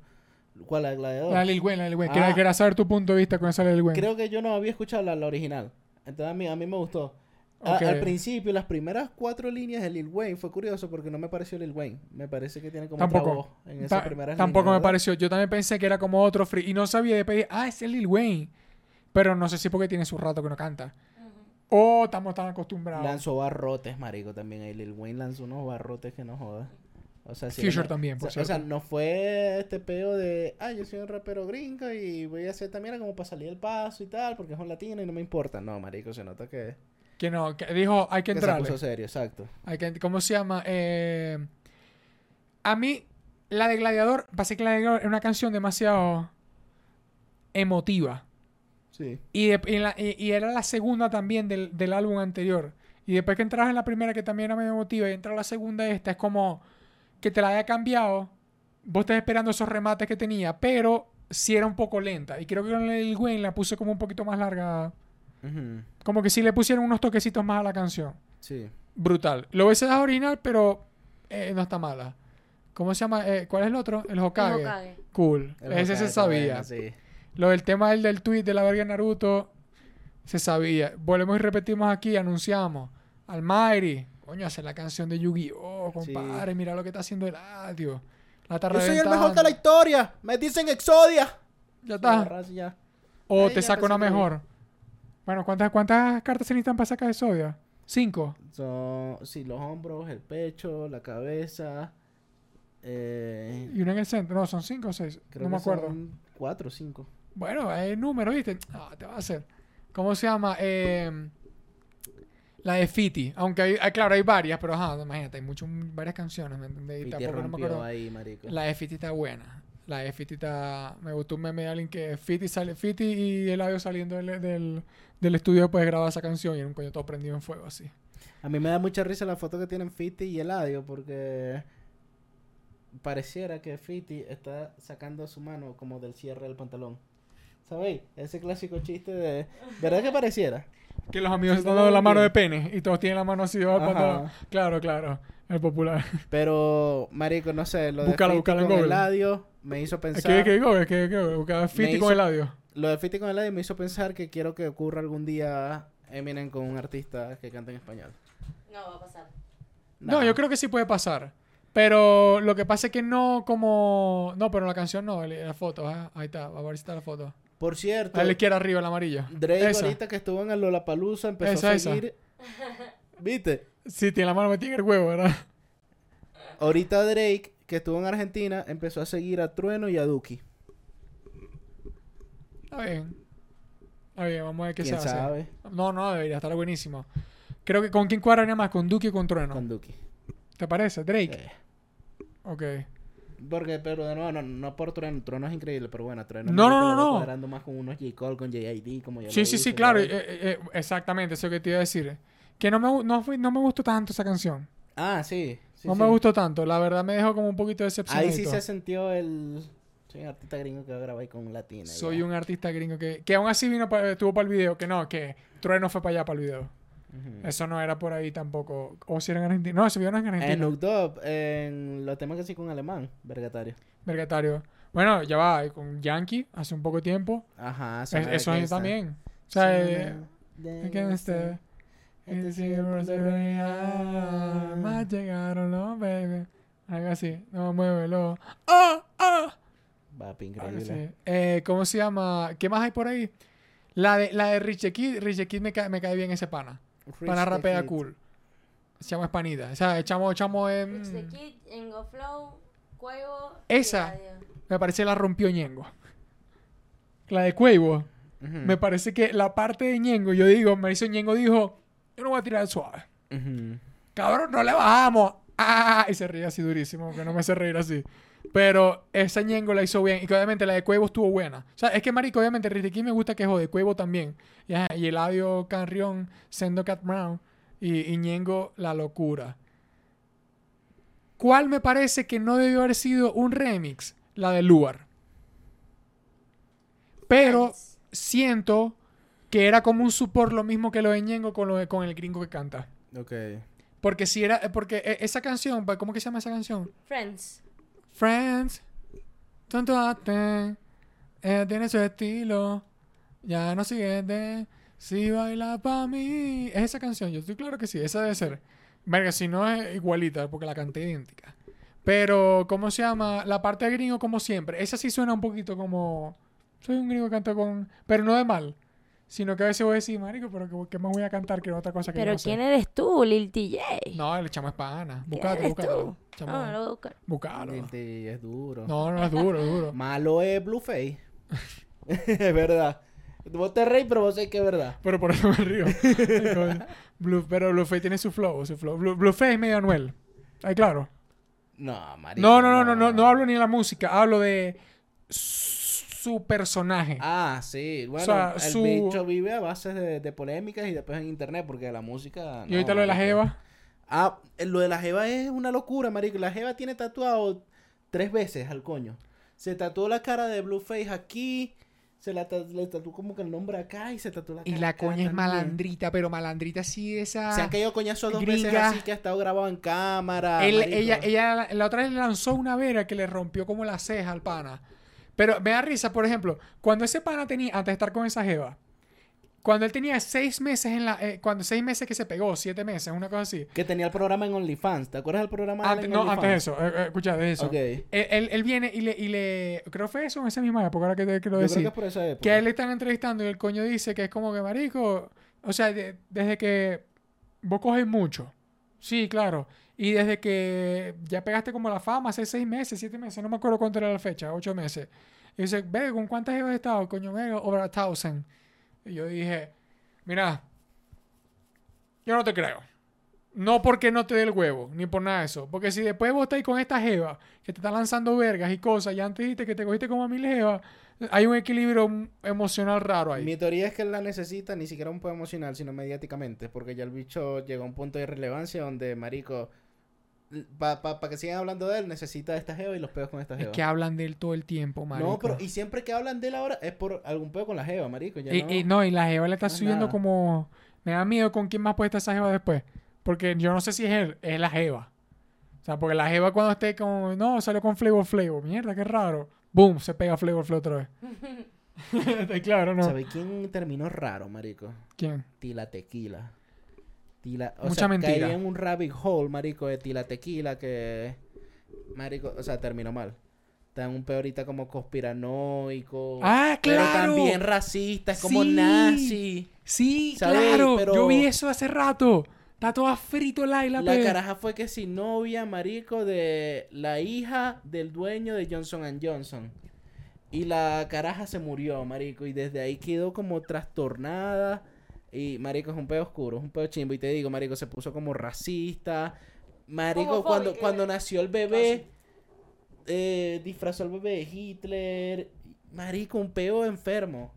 ¿Cuál es el gladiador? La Lil Wayne, la Lil Wayne. Ah. Quería, quería saber tu punto de vista con esa Lil Wayne. Creo que yo no había escuchado la, la original. Entonces a mí, a mí me gustó. A- al principio, las primeras cuatro líneas de Lil Wayne fue curioso porque no me pareció Lil Wayne. Me parece que tiene como otra Tampoco. voz en esas Ta- primeras tampoco líneas, me pareció. Yo también pensé que era como otro free. Y no sabía de pedir, ah, ese es Lil Wayne. Pero no sé si porque tiene su rato que no canta. O estamos tan acostumbrados. Lanzó barrotes, marico, también. ahí Lil Wayne lanzó unos barrotes que no joda. O sea, sí, Future no- también, o por sea, o sea, cierto. no fue este peo de, ah, yo soy un rapero gringo y voy a hacer también como para salir del paso y tal, porque es un latino y no me importa. No, marico, se nota que, Que no, que dijo, hay que que se puso serio, exacto. Hay que, ¿Cómo se llama? Eh, a mí, la de Gladiador, pasé que Gladiador es una canción demasiado emotiva. Sí. Y, de- y la- y- y era la segunda también del, del álbum anterior. Y después que entras en la primera, que también era medio emotiva, y entra la segunda, esta, es como que te la haya cambiado. Vos estás esperando esos remates que tenía, pero sí era un poco lenta. Y creo que con el Wayne la puse como un poquito más larga. Como que sí le pusieron unos toquecitos más a la canción. Sí. Brutal. Lo hubiese dado original, pero eh, no está mala. ¿Cómo se llama? Eh, ¿Cuál es el otro? El Hokage. El Hokage. Cool. El Ese Hokage se sabía. sí. Lo del tema del, del tweet de la verga Naruto, se sabía. Volvemos y repetimos aquí, anunciamos. Almighty, coño, hace la canción de Yu-Gi-Oh, Sí. compadre, mira lo que está haciendo el audio. La está Yo soy el mejor de la historia. Me dicen Exodia. Ya está. ya. O Ahí te ya saca una mejor. Bueno, ¿cuántas, ¿cuántas cartas se necesitan para sacar de Sodia? Cinco. Son, sí, los hombros, el pecho, la cabeza. Eh, Y una en el centro. No, son cinco o seis. creo no me acuerdo. son cuatro o cinco. Bueno, es el número, ¿viste? Ah, te va a hacer. ¿Cómo se llama? Eh, la de Fiti. Aunque hay, hay- claro, hay varias, pero ajá, imagínate, hay muchas, varias canciones, ¿me tampoco no me acuerdo. ahí, marico. La de Fiti está buena. La de Fiti está... Me gustó un meme de alguien que Fiti, sale, Fiti y Eladio saliendo del, del, del estudio después de grabar esa canción y era un coño todo prendido en fuego así. A mí me da mucha risa la foto que tienen Fiti y Eladio porque pareciera que Fiti está sacando su mano como del cierre del pantalón. ¿Sabéis? Ese clásico chiste de... ¿Verdad que pareciera? Que los amigos Sí, están dando la mano de pene y todos tienen la mano así Ajá. pantalón. Claro, claro. El popular. Pero, marico, no sé, lo de Búscalo, Fiti con Google. Eladio me hizo pensar... que, que, que, que, que, que, Fiti hizo- con Eladio. Lo de Fiti con Eladio me hizo pensar que quiero que ocurra algún día Eminem con un artista que cante en español. No va a pasar. No, yo creo que sí puede pasar. Pero lo que pasa es que no como... No, pero la canción no, la foto. ah, Ahí está, a ver si está la foto. Por cierto, A la izquierda arriba, el amarillo. Drake Esa. ahorita que estuvo en el Lollapalooza empezó Esa, a esa. seguir... <laughs> ¿Viste? Sí, tiene la mano metida en el huevo, ¿verdad? Ahorita Drake, que estuvo en Argentina, empezó a seguir a Trueno y a Duki. Está bien. Está bien, vamos a ver qué se ¿Quién hace. sabe? No, no, debería estar buenísimo. Creo que con quién cuadraría más, con Duque y con Trueno. Con Duki. ¿Te parece? Drake. Eh, Ok. Porque, pero de nuevo, no, no por Trueno. Trueno es increíble, pero bueno, Trueno. No, no, no, no. cuadrando más con unos J. Cole, con J.I.D., como ya Sí, lo sí, sí, claro. eh, eh, eh, exactamente, eso que te iba a decir. Que no me, no, fui- no me gustó tanto esa canción. Ah, sí. sí, no sí. me gustó tanto. La verdad me dejó como un poquito decepcionado. Ahí sí se sintió el... Soy un artista gringo que va a grabar con Latina. Soy un artista gringo que, que aún así vino pa- estuvo para el video. Que no, que Trueno fue para allá para el video. Eso no era por ahí tampoco. O si era en Argentina. No, eso vio no en Argentina. En Ugdub, en los temas que sí con alemán, vergatario. Vergatario. Bueno, ya va, eh, con Yankee hace un poco tiempo. Ajá, Es- eso esa. también. O sea, eh, de es que este. este se Más llegaron los baby. Algo así. No, muévelo. ¡Ah! ¡Ah! Papi, Algo increíble. Eh, ¿Cómo se llama? ¿Qué más hay por ahí? La de, la de Richie Kid. Richie Kid me cae, me cae bien ese pana. Rich Pana rapea cool. Se llama Espanita. O sea, chamo, chamo en... Rich the Kid, Engo Flow, Cuevo. Esa. Me parece la rompió Ñengo. La de Cuevo. Me parece que la parte de Ñengo, yo digo, Mauricio Ñengo dijo, yo no voy a tirar suave. Ujú. Cabrón, no le bajamos. ¡Ah! Y se ríe así durísimo, que no me hace reír así. Pero esa Ñengo la hizo bien. Y que obviamente la de Cuevo estuvo buena. O sea, es que, marico, obviamente Ricky me gusta que jode. Cuevo también. Y, ajá, y Eladio Canrión, Sendo Cat Brown. Y, y Ñengo, la locura. ¿Cuál me parece que no debió haber sido un remix? La de Luar. Pero siento que era como un support lo mismo que lo de Ñengo con, lo de- con el gringo que canta. Ok. Porque si era, porque e- esa canción, ¿cómo que se llama esa canción? Friends. Friends, tanto arte, ella tiene su estilo, ya no sigue de, si baila pa' mí. Es esa canción, yo estoy claro que sí, esa debe ser. Verga, si no es igualita, porque la canté idéntica. Pero, ¿cómo se llama? La parte de gringo, como siempre. Esa sí suena un poquito como. Soy un gringo que canta con. Pero no de mal. Sino que a veces voy a decir, marico, pero ¿qué, qué más voy a cantar que otra cosa que yo Pero no sé? ¿quién eres tú, Lil TJ? No, el chamo es pana. ¿Quién Búscalo? Chamo, No, no lo voy a buscar. búscalo. Este es duro. No, no es duro, es duro. <laughs> Malo es Blueface. <laughs> es verdad. Vos te reís, pero vos sabés que es verdad. Pero por eso me río. <laughs> Blue, pero Blueface tiene su flow, su flow. Blue, Blueface es medio Anuel. Ay, claro. No, marico. No, no, no, no, no, no hablo ni de la música, hablo de su personaje. Ah, sí. Bueno, sea, el su- bicho vive a base de, de polémicas y después en internet, porque la música. y ahorita lo de la Jeva. Ah, eh, lo de la Jeva es una locura, marico. La Jeva tiene tatuado tres veces al coño. Se tatuó la cara de Blueface aquí. Se la le tatuó como que el nombre acá y se tatuó la cara Y la coña es malandrita, pero malandrita sí esa. Se han caído coñazos dos veces así que ha estado grabado en cámara. Él- ella, ella la otra vez le lanzó una vera que le rompió como la ceja al pana. Pero me da risa, por ejemplo, cuando ese pana tenía, antes de estar con esa jeva, cuando él tenía seis meses en la, eh, cuando seis meses que se pegó, siete meses, una cosa así. Que tenía el programa en OnlyFans. ¿Te acuerdas del programa de en no, OnlyFans? antes de eso, eh, eh, escucha, de eso. Ok. Él, él- él viene y le, y le, creo que fue eso en esa misma época, ahora que te quiero Yo creo decir. que es por esa época. Que a él le están entrevistando y el coño dice que es como que, marico, o sea, de- desde que vos coges mucho. Sí, claro. Y desde que ya pegaste como la fama, hace seis meses, siete meses, no me acuerdo cuánto era la fecha, ocho meses. Y dice, ve, ¿con cuántas has estado? Coño, ve, over a thousand. Y yo dije, mira, yo no te creo. No porque no te dé el huevo, ni por nada de eso. Porque si después vos estáis con esta jeva que te está lanzando vergas y cosas, y antes dijiste que te cogiste como a mil jevas, hay un equilibrio emocional raro ahí. Mi teoría es que él la necesita ni siquiera un poco emocional, sino mediáticamente. Porque ya el bicho llegó a un punto de relevancia donde, marico, para pa, pa que sigan hablando de él, necesita esta jeva y los peos con esta Es jeva. que hablan de él todo el tiempo, marico. no, pero y siempre que hablan de él ahora es por algún peo con la jeva, marico. Ya y, no... y no, y la jeva le está no es subiendo nada. como... Me da miedo con quién más puede estar esa jeva después. Porque yo no sé si es él, es la jeva. O sea, porque la jeva cuando esté con... No, salió con Flavor Flavor. Mierda, qué raro. Boom, se pega Flavor Flavor otra vez. Está <laughs> <laughs> claro, ¿no? ¿Sabes quién terminó raro, marico? ¿Quién? Tila Tequila. Tila, o Mucha sea, mentira. caí en un rabbit hole, marico, de Tila Tequila que... Marico, o sea, terminó mal. Está en un peor ahorita como conspiranoico. ¡Ah, claro! Pero también racista, es como Sí. nazi. Sí, ¿Sabes? claro. Pero- Yo vi eso hace rato. Está toda frito la y la, La caraja fue que si novia, marico, de la hija del dueño de Johnson Johnson. Y la caraja se murió, marico. Y desde ahí quedó como trastornada. Y, marico, es un pedo oscuro, es un pedo chimbo. Y te digo, marico, se puso como racista. Marico, cuando, Homofóbico. cuando nació el bebé, eh, disfrazó al bebé de Hitler. Marico, un peo enfermo.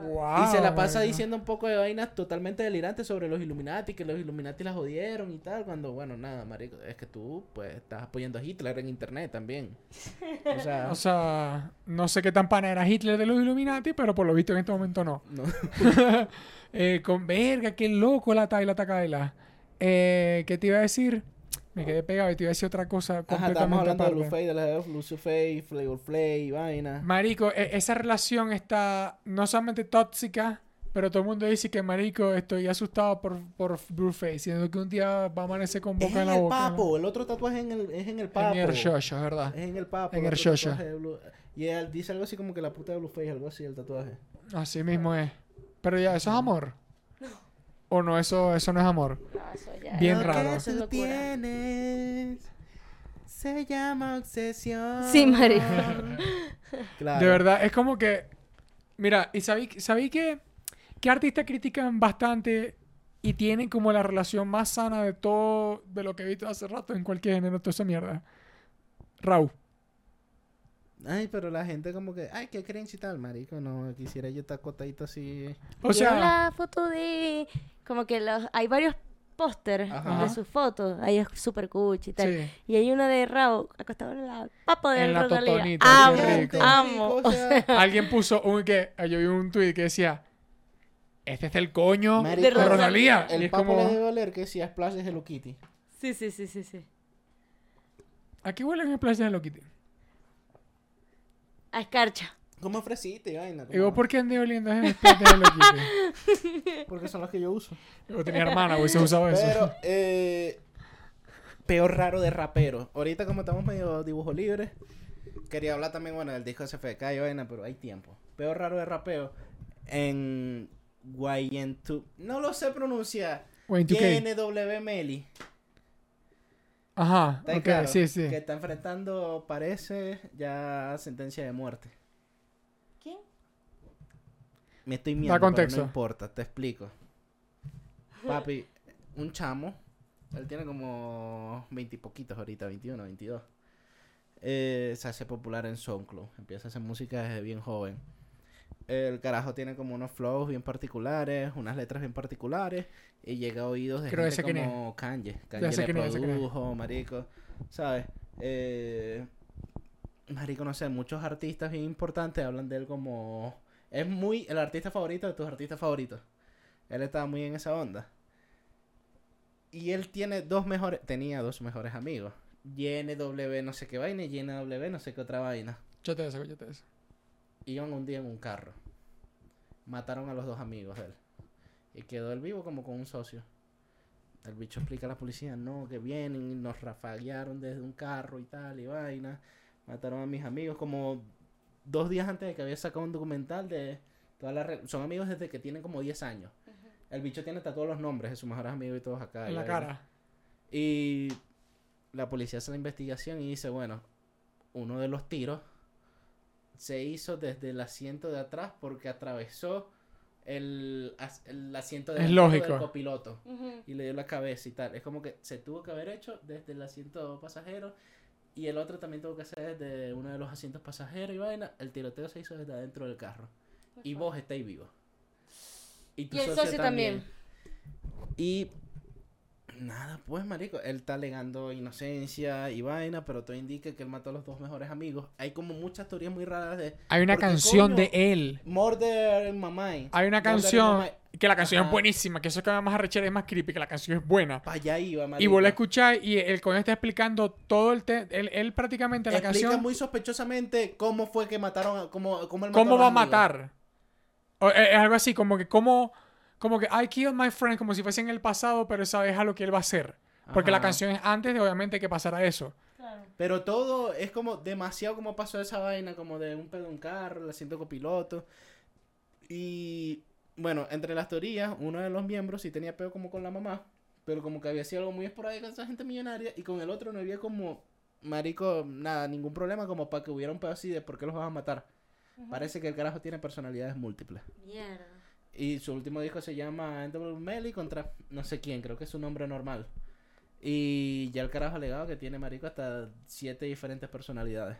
Wow, y se la pasa diciendo un poco de vainas totalmente delirantes sobre los Illuminati, que los Illuminati la jodieron y tal, cuando, bueno, nada, marico, es que tú, pues, estás apoyando a Hitler en internet también. O sea, <laughs> O sea, no sé qué tan pana era Hitler de los Illuminati, pero por lo visto en este momento no. no. <laughs> Eh, con verga, qué loco la Taila Takaila. Eh, ¿Qué te iba a decir? Me quedé pegado y te iba a decir otra cosa Ajá, estábamos completamente hablando de aparte. De la de Lucio Fay, Flavor Flay, vaina. Marico, e- esa relación está no solamente tóxica, pero todo el mundo dice que, marico, estoy asustado por, por Blueface, siendo que un día va a amanecer con Es boca en en la el boca. ¿no? papo, el otro tatuaje en el, es en el papo. En el shosho, es verdad. Es en el papo. En el otro shosho. Blue- Y él dice algo así como que la puta de Blueface, algo así, el tatuaje. Así mismo es. Pero ya, ¿eso es amor? ¿O no? Eso, eso no es amor. No, eso ya Bien es- raro. tú locura. tienes se llama obsesión. Sí. <laughs> Claro. De verdad, es como que... Mira, ¿y sabí, sabí que, que artistas critican bastante y tienen como la relación más sana de todo de lo que he visto hace rato en cualquier género, toda esa mierda? Raúl. Ay, pero la gente como que, ay, qué cringe y tal, marico. No, quisiera yo estar acostadito así. O sea, la foto de... Como que los... hay varios póster Ajá. de sus fotos. Ahí es súper cuchi y tal. sí. Y hay una de Raúl acostado en la papa de En la Rosalía. totonita, Amo, rico. amo. marico, o sea, <laughs> Alguien puso un que... Yo vi un tweet que decía... Este es el coño marico, de Rosalía. Rosalía. El y es papo como... le debe oler que si a Splash es Hello Kitty. Sí, sí, sí, sí, sí. ¿A qué huelen en Playa de Hello Kitty? A escarcha. ¿Cómo ofreciste, vaina? Digo, ¿Cómo? ¿por qué andé oliendo en Playa de Hello Kitty? <laughs> Porque son los que yo uso. Yo tenía hermana, hubiese usado eso. Pero, eh, peor raro de rapero. Ahorita como estamos medio dibujo libre, quería hablar también, bueno, del disco SFK y vaina, pero hay tiempo. Peor raro de rapeo en Guayentu. No lo sé pronunciar. Wayne 2K. GNW Meli. Ajá, ¿Está claro? sí, sí. Que está enfrentando, parece, ya sentencia de muerte. ¿Quién? Me estoy mirando, contexto. pero no importa, te explico. Papi, un chamo, él tiene como 20 y poquitos ahorita, 21, 22. Eh, se hace popular en SoundCloud, empieza a hacer música desde bien joven. El carajo tiene como unos flows bien particulares, unas letras bien particulares, y llega a oídos de Creo gente como Kanye. Kanye le produjo, marico, ¿sabes? Eh, marico, no sé, muchos artistas bien importantes hablan de él como... Es muy el artista favorito de tus artistas favoritos. Él estaba muy en esa onda. Y él tiene dos mejores... Tenía dos mejores amigos. YNW no sé qué vaina y YNW no sé qué otra vaina. Yo te eso, yo te eso. Iban un día en un carro. Mataron a los dos amigos de él. Y quedó él vivo como con un socio. El bicho explica a la policía, no, que vienen y nos rafaguearon desde un carro y tal y vaina. Mataron a mis amigos como dos días antes de que había sacado un documental de todas las... re- Son amigos desde que tienen como 10 años. El bicho tiene tatuados los nombres de sus mejores amigos y todos acá. En la vaina. cara. Y la policía hace la investigación y dice, bueno, uno de los tiros se hizo desde el asiento de atrás porque atravesó el, el asiento Es delantero lógico. del copiloto y le dio la cabeza y tal. Es como que se tuvo que haber hecho desde el asiento pasajero y el otro también tuvo que hacer desde uno de los asientos pasajeros y vaina. El tiroteo se hizo desde adentro del carro. Y vos estáis vivos. tu Y el socio también. Y nada, pues, marico, él está alegando inocencia y vaina, pero todo indica que él mató a los dos mejores amigos. Hay como muchas teorías muy raras de Hay una ¿Por qué canción coño? de él. Murder Mind. Hay una canción que la canción es buenísima, que eso que más arrechera es más creepy, que la canción es buena. Pa' allá iba, marico. Y vos la escuchás y el coño está explicando todo el... te- él, él prácticamente la Explica canción... muy sospechosamente cómo fue que mataron, a- cómo, cómo él mató ¿Cómo los va a matar? O, eh, es algo así, como que cómo... Como que I killed my friend, como si fuese en el pasado, pero esa es a lo que él va a hacer. Porque la canción es antes de, obviamente, que pasara eso. Pero todo es como demasiado como pasó esa vaina, como de un pedo de un carro, el asiento copiloto. Y bueno, entre las teorías, uno de los miembros sí tenía pedo como con la mamá, pero como que había sido algo muy esporádico con esa gente millonaria, y con el otro no había como, marico, nada, ningún problema como para que hubiera un pedo así de por qué los vas a matar. Parece que el carajo tiene personalidades múltiples. Mierda. Y su último disco se llama NW Melly contra no sé quién, creo que es su nombre normal. Y ya el carajo ha alegado que tiene marico hasta siete diferentes personalidades.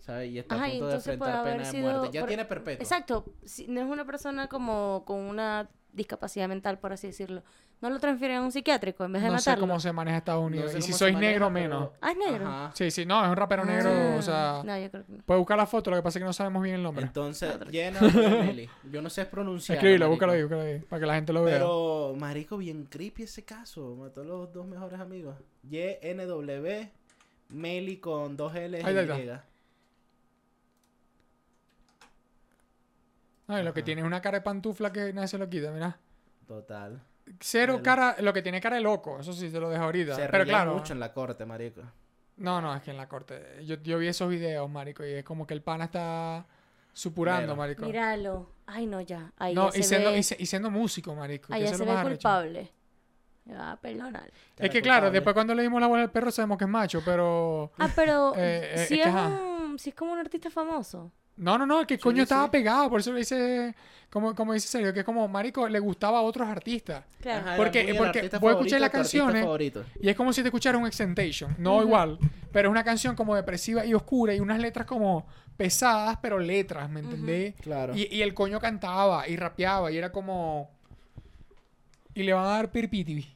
¿sabes? Y está Ajá, a punto de enfrentar pena de muerte. Ya por- tiene perpetuo. Exacto, si no es una persona como con una discapacidad mental, por así decirlo. No lo transfieren a un psiquiátrico en vez de No sé matarlo. cómo se maneja Estados No Unidos. sé y si sois maneja, negro, pero- menos. Ah, es negro. Ajá. Sí, sí, no, es un rapero negro, Ah, o sea... No, yo creo que no. Puedes buscar la foto, lo que pasa es que no sabemos bien el nombre. Entonces, llena de Meli. Yo no sé pronunciar. Escríbelo, búscalo ahí, búscalo ahí, para que la gente lo vea. Pero, marico, bien creepy ese caso. Mató a los dos mejores amigos. YNW, Meli con dos L Ahí está, y ahí Y. No, y lo que tiene es una cara de pantufla que nadie se lo quita, mira. Total. Cero cara, lo que tiene cara de loco, eso sí te lo dejo ahorita. Se Pero claro, mucho en la corte, marico. no, no, es que en la corte, yo, yo vi esos videos, marico, y es como que el pana está supurando, Mira. marico. Míralo. Ay, no, ya. Ahí no, ya y se siendo, ve, y, se- y siendo músico, marico. ahí ya se ve culpable. Me va a perdonar. Es que claro, después cuando le dimos la bola al perro sabemos que es macho, pero... Ah, pero Eh, eh, si, es es que, un, si es como un artista famoso. No, no, no, que Sí, coño estaba pegado, por eso le dice, como, como dice Sergio, que es como, marico, le gustaba a otros artistas. Claro. Ajá, Porque- porque artista voy a escuchar favorito las canciones. Y es como si te escuchara un Extentation. No igual, pero es una canción como depresiva y oscura y unas letras como pesadas, pero letras, ¿me entendés? Claro. y, y el coño cantaba y rapeaba y era como... Y le van a dar pirpiti.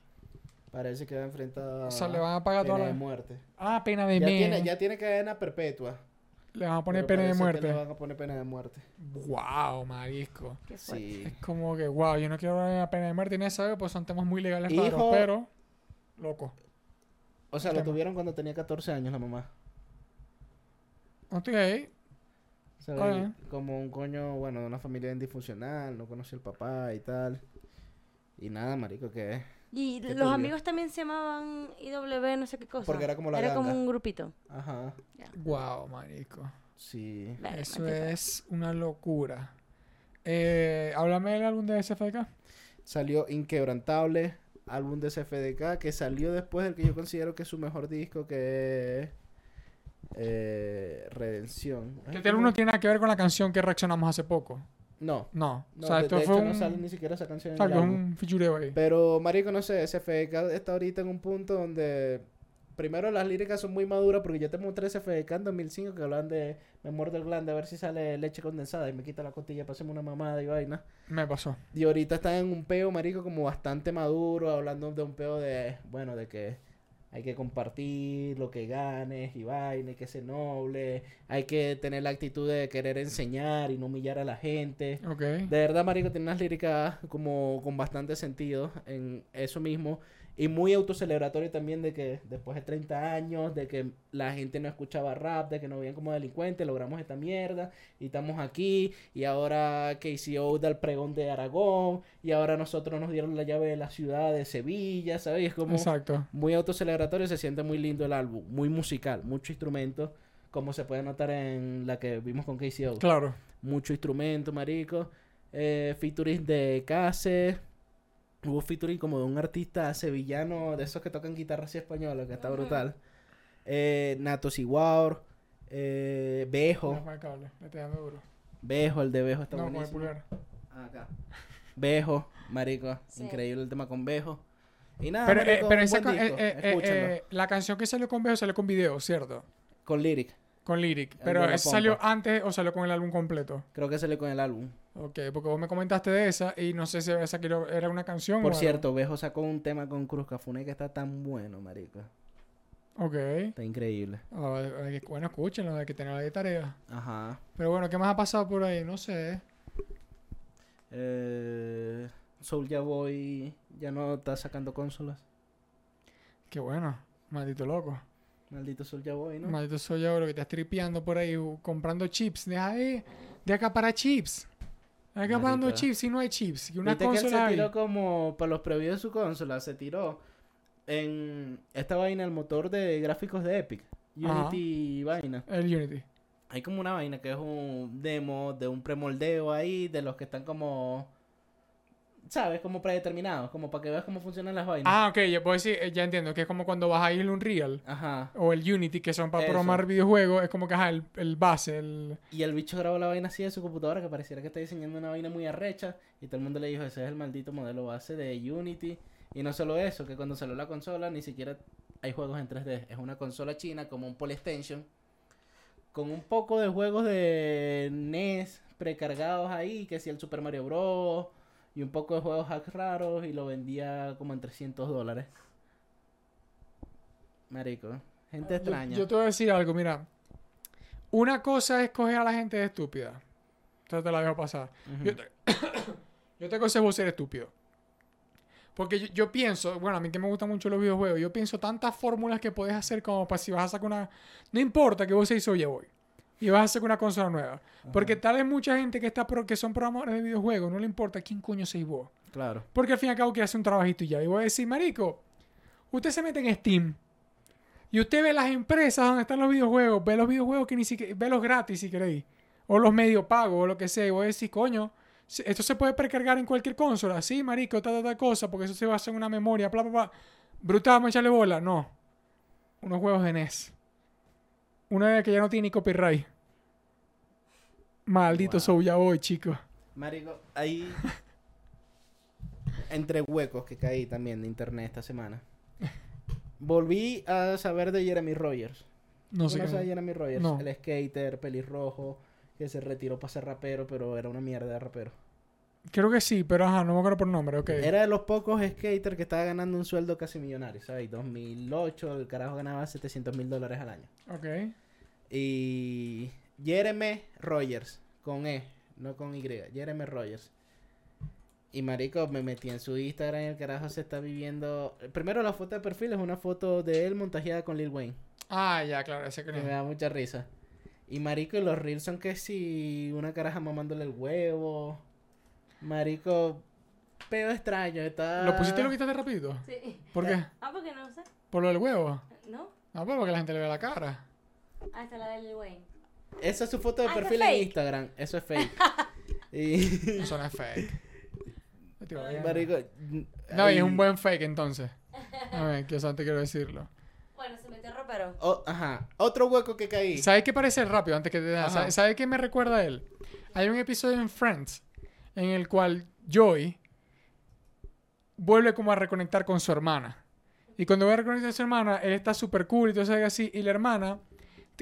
Parece que va a enfrentar O sea, le van a pagar pena toda de la... muerte. Ah, pena de Ya tiene, ya tiene cadena perpetua. Le van a poner pero pena de muerte. Le van a poner pena de muerte. Wow, marisco. Qué. Sí. Es como que, wow, yo no quiero hablar de la pena de muerte ni saber, pues son temas muy legales raros, Hijo- pero... Loco. O sea, El lo tema. tuvieron cuando tenía 14 años la mamá. Ok. Ah, O sea, Está bien. como un coño, bueno, de una familia bien disfuncional, no conocía al papá y tal. Y nada, marico, que Y Qué los turbio. amigos también se llamaban IW, no sé qué cosa. Porque era como la Era como un grupito. Ajá, Wow, marico. sí. Eso es una locura. Eh, háblame del álbum de SFK. Salió Inquebrantable, álbum de CFDK, que salió después del que yo considero que es su mejor disco, que es eh, Redención. Este álbum no tiene nada que ver con la canción que reaccionamos hace poco. No, No. no, o sea, de, esto de fue hecho un... no sale ni siquiera esa canción en el álbum. un fichureo ahí. Pero, marico, no sé, SFDK está ahorita en un punto donde... Primero las líricas son muy maduras porque yo te mostré SFDK en 2005 que hablan de me muerdo el glande a ver si sale leche condensada y me quita la costilla para hacerme una mamada y vaina. Me pasó. Y ahorita están en un peo, marico, como bastante maduro, hablando de un peo de, bueno, de que hay que compartir lo que ganes y vaina, hay que ser noble, hay que tener la actitud de querer enseñar y no humillar a la gente. De verdad, marico, tiene unas líricas como con bastante sentido en eso mismo. Y muy autocelebratorio también de que después de 30 años, de que la gente no escuchaba rap, de que nos veían como delincuentes, logramos esta mierda y estamos aquí. Y ahora KCO da el pregón de Aragón. Y ahora nosotros nos dieron la llave de la ciudad de Sevilla, ¿sabes? Es como Exacto. muy autocelebratorio, se siente muy lindo el álbum, muy musical, mucho instrumento, como se puede notar en la que vimos con KCO Claro. mucho instrumento, marico. Eh, featuring de Case. Hubo featuring como de un artista sevillano, de esos que tocan guitarra así española, que está brutal. Eh, Nato Siguaur. Eh, Bejo. No. Bejo, el de Bejo está no, con el buenísimo. pulgar. Ah, acá. Bejo, marico. Sí. Increíble el tema con Bejo. Y nada, Pero, eh, marico, pero un esa ca- eh, eh, eh, eh, la canción que salió con Bejo salió con video, ¿cierto? Con lyric. Con lyric. Pero la ¿esa salió antes o salió con el álbum completo? Creo que sale con el álbum. Ok, porque vos me comentaste de esa y no sé si esa quiero- era una canción Por o algo. cierto, Bejo sacó un tema con Cruz Cafune que está tan bueno, marico. Ok. Está increíble. Que- bueno, escúchenlo, hay que tenerlo de tarea. Ajá. Pero bueno, ¿qué más ha pasado por ahí? No sé. Eh, Soulja Boy ya no está sacando consolas. Qué bueno. Maldito loco. Maldito Soulja Boy, ¿no? Maldito yo, lo que estás tripeando por ahí comprando chips. Deja de, de acá para chips. Maldito. chips y no hay chips. Y una Viste que él consola se hay. tiró como para los previews de su consola, se tiró en esta vaina el motor de gráficos de Epic. Unity vaina. El Unity. Hay como una vaina que es un demo de un premoldeo ahí de los que están como sabes, como predeterminados, como para que veas cómo funcionan las vainas. Ah, ok, ya puedo decir, eh, ya entiendo, que es como cuando vas a ir Unreal Ajá. o el Unity, que son para Eso. programar videojuegos, es como que ajá, el, el base, el... Y el bicho grabó la vaina así de su computadora que pareciera que está diseñando una vaina muy arrecha. Y todo el mundo le dijo, ese es el maldito modelo base de Unity. Y no solo eso, que cuando salió la consola ni siquiera hay juegos en 3D. Es una consola china como un Polystation. con un poco de juegos de NES precargados ahí, que si el Super Mario Bros. Y un poco de juegos hacks raros y lo vendía como en 300 dólares. Marico, gente extraña. Yo, yo te voy a decir algo, mira. Una cosa es coger a la gente de estúpida. Entonces te la dejo pasar. Ujú. Yo te, <coughs> yo te aconsejo ser estúpido. Porque yo, yo pienso, bueno, a mí que me gustan mucho los videojuegos, yo pienso tantas fórmulas que puedes hacer como para si vas a sacar una... No importa que vos seis oye voy. Y vas a sacar una consola nueva. Porque tal vez mucha gente que está pro- que son programadores de videojuegos, no le importa quién coño seis vos. Claro. Porque al fin y al cabo quiere hacer un trabajito y ya. Y voy a decir, marico, usted se mete en Steam y usted ve las empresas donde están los videojuegos, ve los videojuegos que ni siquiera, ve los gratis si queréis, o los medio pagos, o lo que sea, y voy a decir, coño, se- esto se puede precargar en cualquier consola, sí, marico, tal, tal, tal cosa, porque eso se basa en una memoria, bla, bla, bla. Brutal, vamos a echarle bola. No. Unos juegos de NES. Una que ya no tiene ni copyright. Maldito Wow. Soulja Boy, chicos. Marico, ahí. entre huecos que caí también de internet esta semana. Volví a saber de Jeremy Rogers. No sé ¿Conoces a. Jeremy Rogers? No. El skater, pelirrojo, que se retiró para ser rapero, pero era una mierda de rapero. Creo que sí, pero ajá, no me acuerdo por nombre, ok. Era de los pocos skaters que estaba ganando un sueldo casi millonario, ¿sabes? 2008, el carajo ganaba 700 mil dólares al año. Ok. Y Jeremy Rogers, con E, no con Y, Jeremy Rogers. Y marico, me metí en su Instagram y el carajo se está viviendo... Primero la foto de perfil es una foto de él montajeada con Lil Wayne, Ah, ya, claro, ese que que me da mucha risa. Y marico, y los reels son que si una caraja mamándole el huevo. Marico, pedo extraño, está... ¿Lo pusiste y lo quitaste rapidito? Sí. ¿Por qué? Ah, porque no sé. ¿Por lo del huevo? ¿No? No, pues porque la gente le ve la cara. Ah, está la de Lil Wayne. Esa es su foto de Ah, perfil en. Instagram, eso es fake. <laughs> y... Eso no es fake. <laughs> Marico, No, y es un buen fake entonces. <laughs> A ver, que eso te quiero decirlo. Bueno, se metió ropero. o- ajá, otro hueco que caí. ¿Sabes qué parece rápido antes que te Ajá. ¿Sabes sabe qué me recuerda a él? Hay un episodio en Friends en el cual Joey vuelve como a reconectar con su hermana. Y cuando va a reconectar con su hermana, él está súper cool y todo eso así. Y la hermana,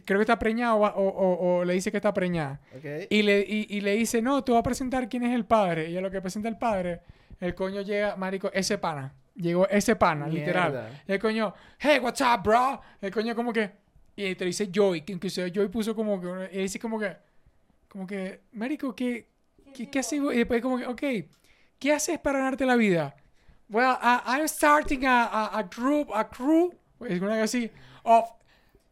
creo que está preñada o, o- o- le dice que está preñada. Ok. Y le, y, y le dice, no, tú vas a presentar quién es el padre. Y a lo que presenta el padre, el coño llega, marico, ese pana. Llegó ese pana, literal. Mierda. Y el coño, hey, what's up, bro? El coño como que, y te dice Joey, que incluso Joey puso como que, y dice como que, como que, marico, ¿qué, qué, qué haces? vos?" Y después como que, ok, ¿qué haces para ganarte la vida? Well, I- I'm starting a, a, a group, a crew, es una así, of,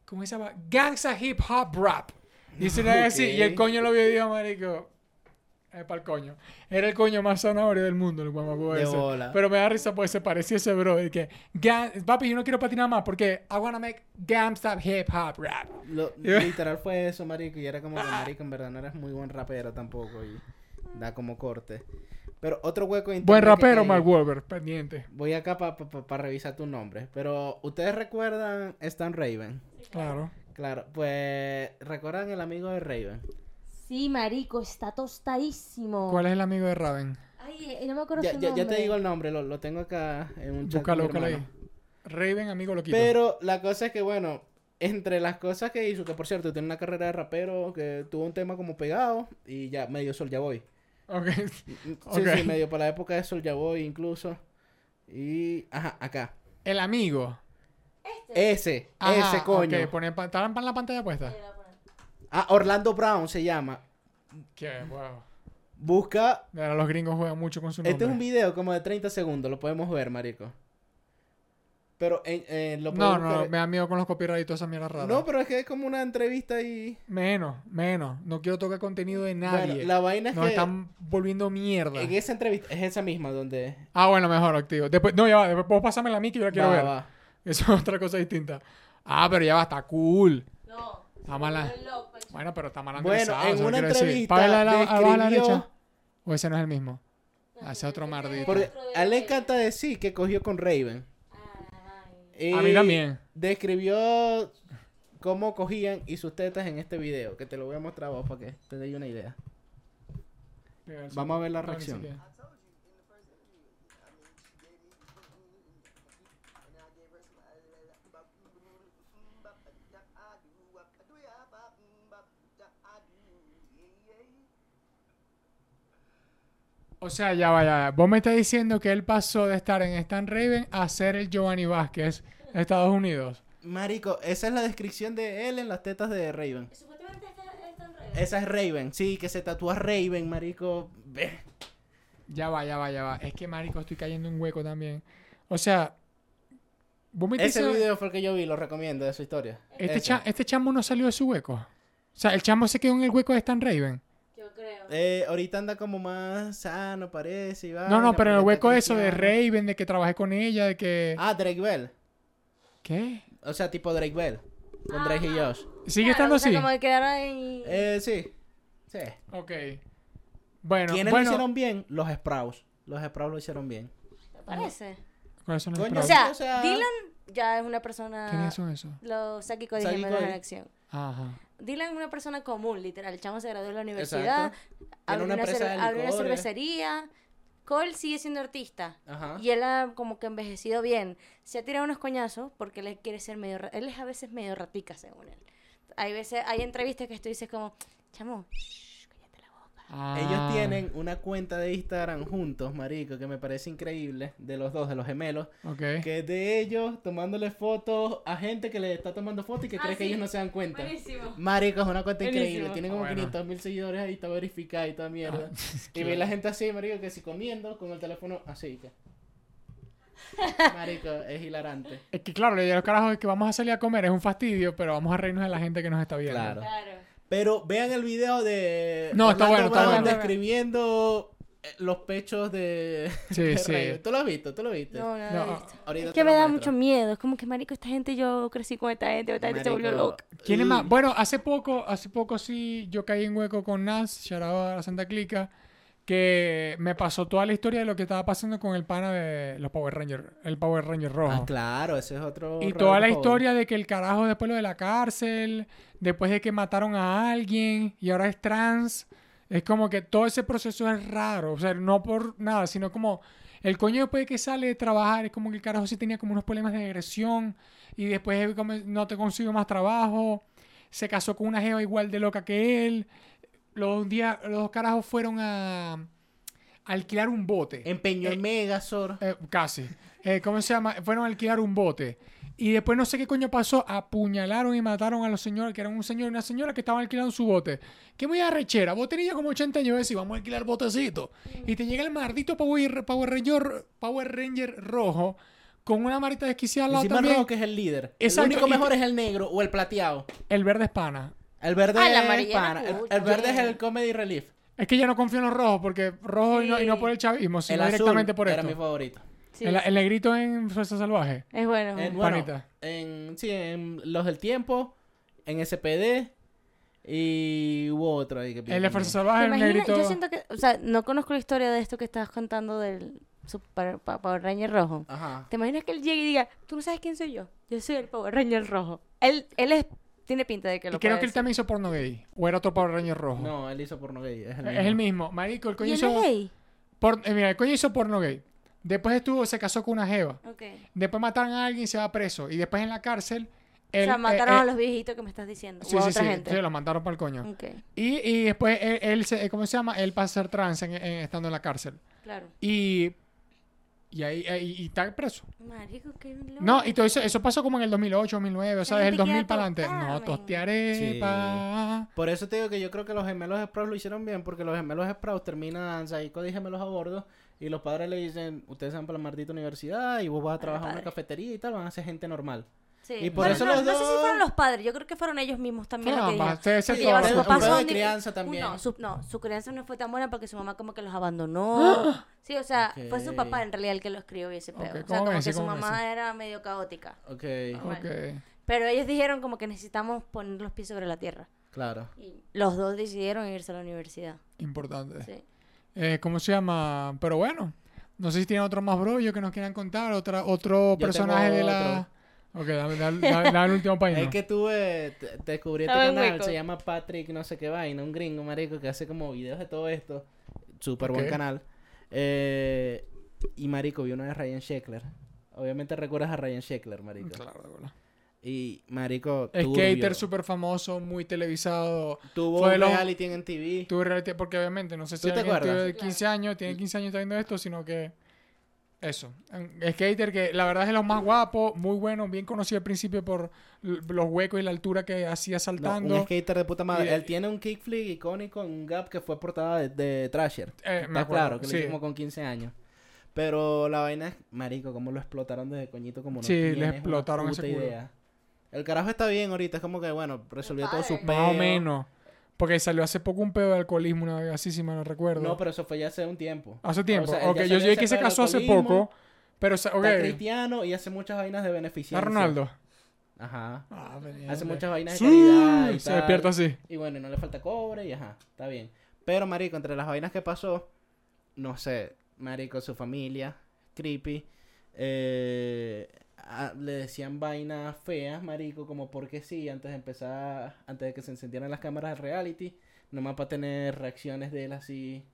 ¿cómo se llama? Gangsta Hip Hop Rap. Y dice una cosa así, y el coño lo vio y dijo, marico, es para el coño. Era el coño más zanahorio del mundo, el guamaco De ese. bola. Pero me da risa porque se parecía ese bro. Y que, "Gang- papi, yo no quiero patinar más porque I wanna make gangsta hip hop rap. Lo- <laughs> literal fue eso, marico. Y era como que, marico, en verdad no eres muy buen rapero tampoco. Y da como corte. Pero otro hueco de Buen rapero. Mark Wahlberg, pendiente. Voy acá para revisar tu nombre. Pero, ¿ustedes recuerdan Stan Raven? Claro. Claro, pues, ¿recuerdan el amigo de Raven? Sí, marico, está tostadísimo. ¿Cuál es el amigo de Raven? Ay, eh, no me acuerdo Ya, su ya, nombre. ya te digo el nombre, lo, lo tengo acá en un chat. Búscalo, búscalo ahí. Raven, amigo loquito. Pero la cosa es que, bueno, entre las cosas que hizo, que por cierto, tiene una carrera de rapero, que tuvo un tema como pegado, y ya, medio Soulja Boy. Ok. Sí, <laughs> sí, medio para la época de Soulja Boy incluso. Y, ajá, acá. El amigo. Ese, Ajá, ese coño. ok, pone pa- ¿Está en la pantalla puesta? Ah, Orlando Brown se llama. Qué wow. Busca. Ahora los gringos juegan mucho con su nombre. Este es un video como de 30 segundos, lo podemos ver, marico. Pero en, en- lo No, puedes no, buscar- me da miedo con los copyright y toda esa mierda rara. No, pero es que es como una entrevista y. Menos, menos. No quiero tocar contenido de nadie. Bueno, la vaina es Nos que están volviendo mierda. en esa entrevista es esa misma donde. Ah, bueno, mejor, activo. Después, no, ya va. Después vos pásame la mí que yo la quiero Va, ver. va. Eso es otra cosa distinta. Ah, pero ya va, está cool. No. Está mala. Bueno, pero está mal Bueno, analizado, en eso una entrevista ¿Para la, la- abajo a la describió- derecha? ¿O ese no es el mismo? Ah, ese es otro mardito. Porque a él le encanta decir que cogió con Raven. A mí también. Describió cómo cogían y sus tetas en este video, que te lo voy a mostrar a vos para que te dé una idea. Vamos a ver la reacción. O sea, ya vaya. Vos me estás diciendo que él pasó de estar en Stan Raven a ser el Giovanni Vázquez de Estados Unidos. Marico, esa es la descripción de él en las tetas de Raven. Supuestamente está, está en redes. Esa es Raven, sí, que se tatúa Raven, marico. Ve. Ya va, ya va, ya va. Es que, marico, estoy cayendo en un hueco también. O sea, vos me estás Ese diciendo- video fue el que yo vi, lo recomiendo, de su historia. Este, Ese. cha- este chamo no salió de su hueco. O sea, el chamo se quedó en el hueco de Stan Raven. Creo. Eh, ahorita anda como más sano, parece. y No, vaina, no, pero en el hueco eso de. Raven, de que trabajé con ella, de que... Ah, Drake Bell. ¿Qué? O sea, tipo Drake Bell. Con. Drake y Josh. ¿Sigue Claro, estando o sea, así? como que quedaron ahí. Eh, sí. Sí. Ok. Bueno, ¿Quiénes bueno. lo hicieron bien? Los Sprouts. Los Sprouts lo hicieron bien. ¿Te parece? ¿Cuáles son los Coño, O Sprouts? sea, o sea- Dylan ya es una persona. ¿Quiénes son esos? Los Saki Cody Saki gemelos Cody. en acción. Ajá. Dylan es una persona común, literal. El chamo se graduó de la universidad. Abrió una una, cerve- cervecería. Cole sigue siendo artista. Ajá. Y él ha como que envejecido bien. Se ha tirado unos coñazos porque él quiere ser medio... Él es a veces medio ratica, según él. Hay veces, hay entrevistas que tú dices como, chamo, Ellos Ah. tienen una cuenta de Instagram juntos, marico, que me parece increíble, de los dos, de los gemelos, Ok. que es de ellos tomándole fotos a gente que le está tomando fotos y que Ah, cree que ellos no se dan cuenta. Buenísimo. Marico, es una cuenta Buenísimo. increíble, tienen como Bueno. 500 mil seguidores ahí, está verificada y toda mierda. <laughs> y ve la gente así, marico, que si comiendo con el teléfono así, que... <laughs> Marico, es hilarante. Es que claro, la idea de los carajos es que vamos a salir a comer, es un fastidio, pero vamos a reírnos de la gente que nos está viendo. Claro. Claro. Pero vean el video de No, está bueno, está Brown bueno. describiendo eh, los pechos de, Sí, de sí. ¿Tú lo has visto? ¿Tú lo viste? No, no, No, lo he visto. Ahorita Es que me da muestro. mucho miedo. Es como que, marico, esta gente, yo crecí con esta gente, esta gente se volvió loca. ¿Quién es más? Bueno, hace poco, hace poco sí, yo caí en hueco con Nas, out a la Santa Clica, que me pasó toda la historia de lo que estaba pasando con el pana de los Power Rangers, el Power Ranger rojo. Ah, claro, ese es otro. Y toda la historia de que el carajo después lo de la cárcel, después de que mataron a alguien y ahora es trans, es como que todo ese proceso es raro, o sea, no por nada, sino como el coño después de que sale de trabajar, es como que el carajo sí tenía como unos problemas de agresión y después como no te consiguió más trabajo, se casó con una jeva igual de loca que él, los días, los carajos fueron a, alquilar un bote. Empeñó Eh, en Megazord. Eh, casi. Eh, ¿Cómo se llama? Fueron a alquilar un bote. Y después no sé qué coño pasó. Apuñalaron y mataron a los señores, que eran un señor y una señora que estaban alquilando su bote. Qué muy arrechera. Vos tenías como 80 años y decís, vamos a alquilar botecito. Y te llega el maldito Power, Power, Ranger, Power Ranger rojo con una marita desquiciada al lado Encima también. rojo que es el líder. Exacto, El único y- mejor es el negro o el plateado. El verde es pana. El verde Ah, el es pana. era El, verde es el comedy relief. Es que ya no confío en los rojos porque rojo y, no, y no Sí. por el chavismo, sino el azul directamente por era esto. mi favorito. Sí, el, el negrito en Fuerza Salvaje. es bueno. En, bueno, Panita. en, sí, en Los del Tiempo, en SPD y hubo otro ahí que El de Fuerza. Salvaje, ¿Te el negrito. Yo siento que, o sea, no conozco la historia de esto que estás contando del Super Power Ranger rojo. Ajá. ¿Te imaginas que él llegue y diga, tú no sabes quién soy yo? Yo soy el Power Ranger rojo. Él, él es, tiene pinta de que Y lo creo puede que él decir. también hizo porno gay. O era otro Power Ranger rojo. No, él hizo porno gay. Es el es mismo. el mismo. Marico, el coño ¿Y él hizo. es gay? por- eh, mira, el coño hizo porno gay. Después estuvo, se casó con una jeva. Ok. Después mataron a alguien y se va preso. Y después en la cárcel. o él, sea, eh, mataron eh, a los viejitos que me estás diciendo. Sí, o a sí, otra sí. gente. Sí, lo mataron para el coño. Ok, Y, y después él, él se, ¿cómo se llama? Él pasa a ser trans en- en- estando en la cárcel. claro. Y. Y ahí ahí- y está preso. Marico, qué loco. No, y todo eso, eso pasó como en el 2008, 2009, o sea, desde el gente 2000 queda para adelante. No, tostearé, Sí. pa. Por eso te digo que yo creo que los gemelos Sprout lo hicieron bien, porque los gemelos Sprout terminan ahí con gemelos a bordo y los padres le dicen, ustedes van para la maldita universidad y vos vas a trabajar en una cafetería y tal, van a ser gente normal. Sí. Y por Bueno, eso no, los no sé si fueron los padres, yo creo que fueron ellos mismos también que de son di- crianza también. No su, no, su crianza no fue tan buena porque su mamá como que los abandonó. <gasps> Sí, o sea, fue su papá en realidad el que lo escribió y ese pedo. O sea, ¿cómo como que su mamá era medio caótica. Ok, Bueno. Ok. Pero ellos dijeron como que necesitamos poner los pies sobre la tierra. claro. Y los dos decidieron irse a la universidad. Importante. Sí. Eh, ¿Cómo se llama? Pero bueno, no sé si tienen otro más brollo que nos quieran contar, otra, otro Yo personaje de la... Ok, dame, dame- dame- dame el último país. Es que tuve, te, te descubrí este canal, hueco. se llama Patrick no sé qué vaina, un gringo marico que hace como videos de todo esto. Súper buen Ok. canal. Eh, y marico, vi uno de Ryan Sheckler. Obviamente recuerdas a Ryan Sheckler, marico. Claro, de verdad. Y, marico. Skater súper famoso, muy televisado. Tuvo fue un los- reality en MTV. Tuve reality, porque obviamente no sé si ¿Tú te acuerdas? tiene 15 años, tiene 15 años está viendo esto, sino que eso. Un Skater que la verdad es de los más guapos, muy bueno, bien conocido al principio por los huecos y la altura que hacía No, saltando. un skater de puta madre. Y- Él tiene un kickflip icónico en un gap que fue portada de, de Thrasher. Eh, me Está acuerdo, claro, que sí. lo hicimos con 15 años. Pero la vaina es, marico, como lo explotaron desde coñito como no Sí, le tienes explotaron culo. idea. El carajo está bien ahorita, es como que, bueno, resolvió todo su padre. peo. Más o menos. Porque salió hace poco un pedo de alcoholismo, una vez así, si mal no recuerdo. No, pero eso fue ya hace un tiempo. Hace tiempo. O sea, ok, yo sé que se casó hace poco. Pero, ok. Está cristiano y hace muchas vainas de beneficencia. ¿Está Ronaldo? Ajá. Ah, Hace muchas vainas de caridad y Se tal. despierta así. Y bueno, y no le falta cobre y ajá, está bien. Pero, marico, entre las vainas que pasó, no sé, marico, su familia, creepy, eh, le decían vainas feas, marico, como porque sí, antes de empezar, antes de que se encendieran las cámaras de reality, nomás para tener reacciones de él así,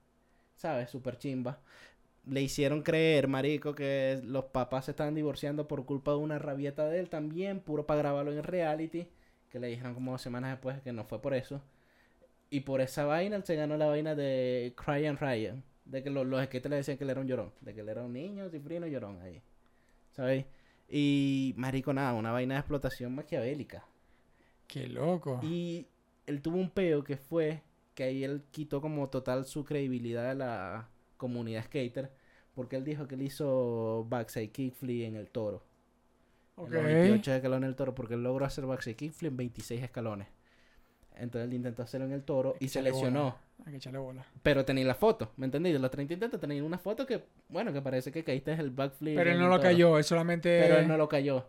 ¿sabes? Super chimba. Le hicieron creer, marico, que los papás se estaban divorciando por culpa de una rabieta de él también, puro para grabarlo en reality que le dijeron como dos semanas después que no fue por eso. Y por esa vaina él se ganó la vaina de Ryan Ryan. De que los, los skaters le decían que él era un llorón. De que él era un niño cifrino llorón ahí. ¿Sabes? Y marico nada, una vaina de explotación maquiavélica. Qué loco. Y él tuvo un peo que fue que ahí él quitó como total su credibilidad de la comunidad skater. Porque él dijo que él hizo backside kickflip en el toro. Ok. En los 28 escalones del toro, porque él logró hacer backside kickflip en 26 escalones. Entonces él intentó hacerlo en el toro y se lesionó. Hay que echarle bola. Pero tenía la foto, ¿me entendí? De los 30 intentos tenía una foto que, bueno, que parece que caíste es el backflip. Pero él en no lo cayó, él solamente. Pero él no lo cayó.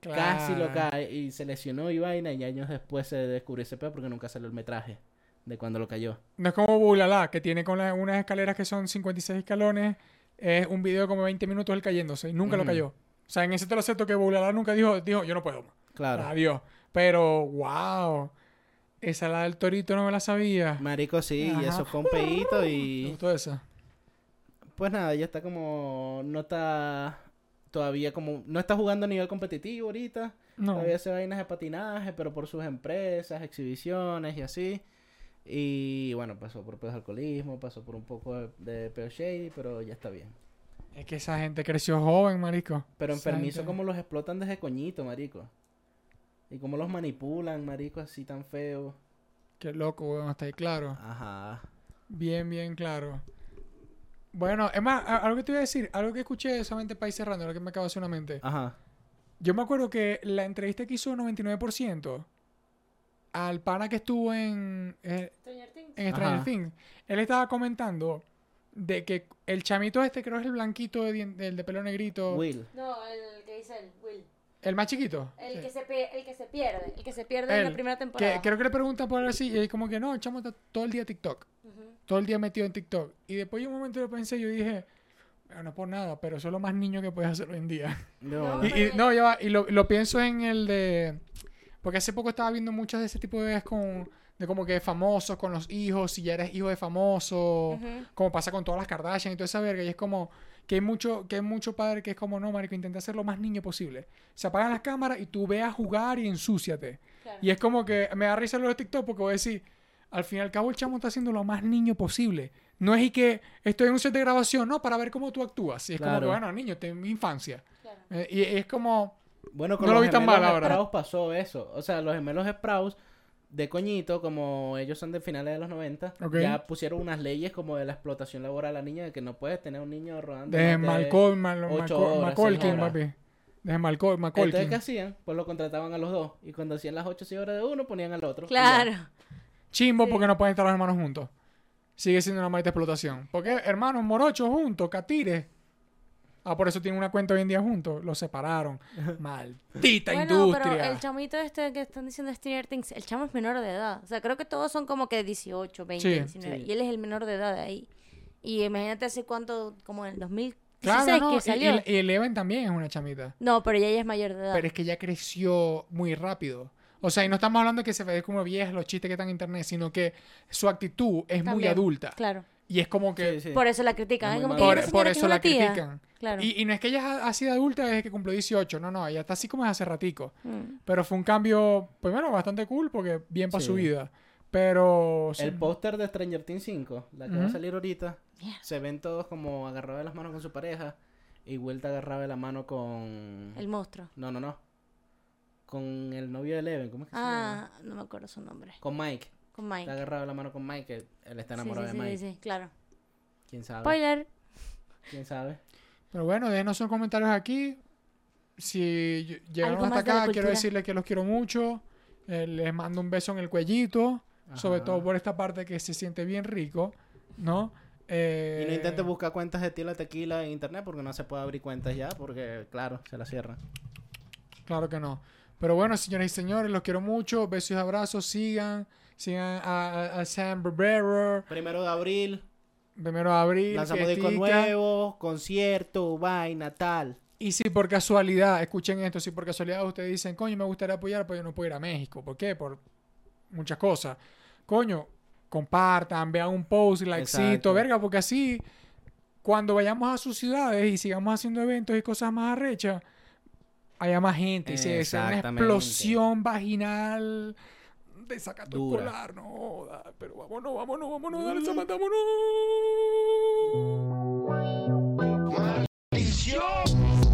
Casi lo cae y se lesionó y vaina. Y años después se descubrió ese peo porque nunca salió el metraje de cuando lo cayó. No es como Bulala, que tiene con la- unas escaleras que son 56 escalones. Es un video de como 20 minutos él cayéndose y nunca lo Ujú. cayó. O sea, en ese te lo acepto que Bulala nunca dijo, dijo, yo no puedo. Claro. Adiós. Pero, wow. Esa la del torito no me la sabía. Marico, sí, y eso fue un peito Me y... <laughs> gustó esa. Pues nada, ya está como... No está... Todavía como... No está jugando a nivel competitivo ahorita. No. Todavía hace vainas de patinaje, pero por sus empresas, exhibiciones y así. Y bueno, pasó por pedos de alcoholismo, pasó por un poco de, de peo shady, pero ya está bien. Es que esa gente creció joven, marico. Pero Esa gente- como los explotan desde coñito, marico. Y cómo los manipulan, marico, así tan feo. Qué loco, weón, está ahí claro. Ajá. Bien, bien claro. Bueno, es más, algo que te iba a decir, algo que escuché solamente para ir cerrando, lo que me acaba de hacer una mente. Ajá. Yo me acuerdo que la entrevista que hizo 99% al pana que estuvo en, eh, Stranger Things. en Stranger. Things, él estaba comentando de que el chamito este, creo que es el blanquito de, del de pelo negrito, Will. No, el que dice el Will. El más chiquito. El, Sí. que se el que se pierde. El que se pierde en la primera Que temporada. creo que le preguntan por algo así y él como que no, el chamo está todo el día TikTok. Todo el día metido en TikTok. Y después de un momento lo pensé, yo dije, "Bueno, no por nada, pero eso es lo más niño que puedes hacer hoy en día. No. No, Y, y- no, ya va, y lo, lo pienso en el de... Porque hace poco estaba viendo muchas de ese tipo de videos con... De como que famosos con los hijos, si ya eres hijo de famoso, como pasa con todas las Kardashian y toda esa verga. Y es como que hay mucho, que hay mucho padre que es como, no, marico, intenta ser lo más niño posible. Se apagan las cámaras y tú ve a jugar y ensúciate. Claro. Y es como que me da risa lo de TikTok porque voy a decir, al fin y al cabo el chamo está haciendo lo más niño posible. No es y que estoy en un set de grabación, no, para ver cómo tú actúas. Y es como Claro. que, bueno, niño, te mi infancia. Claro. Eh, y es como, Bueno, con No lo los vi tan mal ahora. Sprouse pasó eso. O sea, los gemelos Sprouse de coñito, como ellos son de finales de los 90, Ok. ya pusieron unas leyes como de la explotación laboral a la niña, de que no puedes tener un niño rodando. de Malcolm, Mal, ocho Malcol- horas, Macaulay, seis horas. papi. De Malcolm, Entonces, Macaulay. ¿qué hacían? Pues lo contrataban a los dos. Y cuando hacían las 8 horas de uno, ponían al otro. Claro. Chimbo Sí. porque no pueden estar los hermanos juntos. Sigue siendo una maldita explotación. Porque hermanos morochos juntos, catires. Ah, por eso tienen una cuenta hoy en día juntos. Los separaron. Maldita Bueno, industria. pero el chamito este que están diciendo Stranger Things, el chamo es menor de edad. O sea, creo que todos son como que 18, 20, Sí, 19. sí. Y él es el menor de edad de ahí. Y imagínate hace cuánto, como en el 2016 Claro, no, que y- salió. Y, y Eleven también es una chamita. No, pero ya ella es mayor de edad. Pero es que ya creció muy rápido. O sea, y no estamos hablando de que se ve como vieja los chistes que están en internet, sino que su actitud es muy adulta. Claro. Y es como que... Sí, sí. Por eso la critican. Es Como que Por, eso la tía. critican. Claro. Y, y no es que ella ha, ha sido adulta desde que cumplió 18, no, no, ella está así como es hace ratico. Mm. Pero fue un cambio, primero, bastante cool porque bien para Sí. su vida. Pero... sí, El póster de Stranger Things 5, la que va a salir ahorita, se ven todos como agarrados de las manos con su pareja y vuelta agarrada de la mano con... El monstruo. No, no, no. Con el novio de Eleven, ¿cómo es que se llama? Ah, no me acuerdo su nombre. Con Mike. Con Mike. Está agarrado la mano con Mike, que él está enamorado sí, de Mike. sí, sí, claro. ¿Quién sabe? Spoiler. ¿Quién sabe? Pero bueno, déjenos sus comentarios aquí. Si ll- llegaron hasta de acá, quiero decirles que los quiero mucho. Eh, les mando un beso en el cuellito. Sobre todo por esta parte que se siente bien rico, ¿no? Eh, Y no intentes buscar cuentas de Tila Tequila en internet porque no se puede abrir cuentas ya porque, claro, se la cierran. Claro que no. Pero bueno, señoras y señores, los quiero mucho. Besos y abrazos. Sigan. Sigan a, Sam Barbera. Primero de abril, Primero de abril. lanzamos fiestica. nuevo, concierto, vaina, tal. Y si por casualidad, escuchen esto, si por casualidad ustedes dicen, coño, me gustaría apoyar, pero yo no puedo ir a México. ¿Por qué? Por muchas cosas. Coño, compartan, vean un post, likecito, verga, porque así, cuando vayamos a sus ciudades y sigamos haciendo eventos y cosas más arrechas, haya más gente. Y se una explosión vaginal desacato Dura. escolar. No, da, pero vámonos, vámonos, vámonos, dale, mm. Samantha, vámonos. ¡Maldición!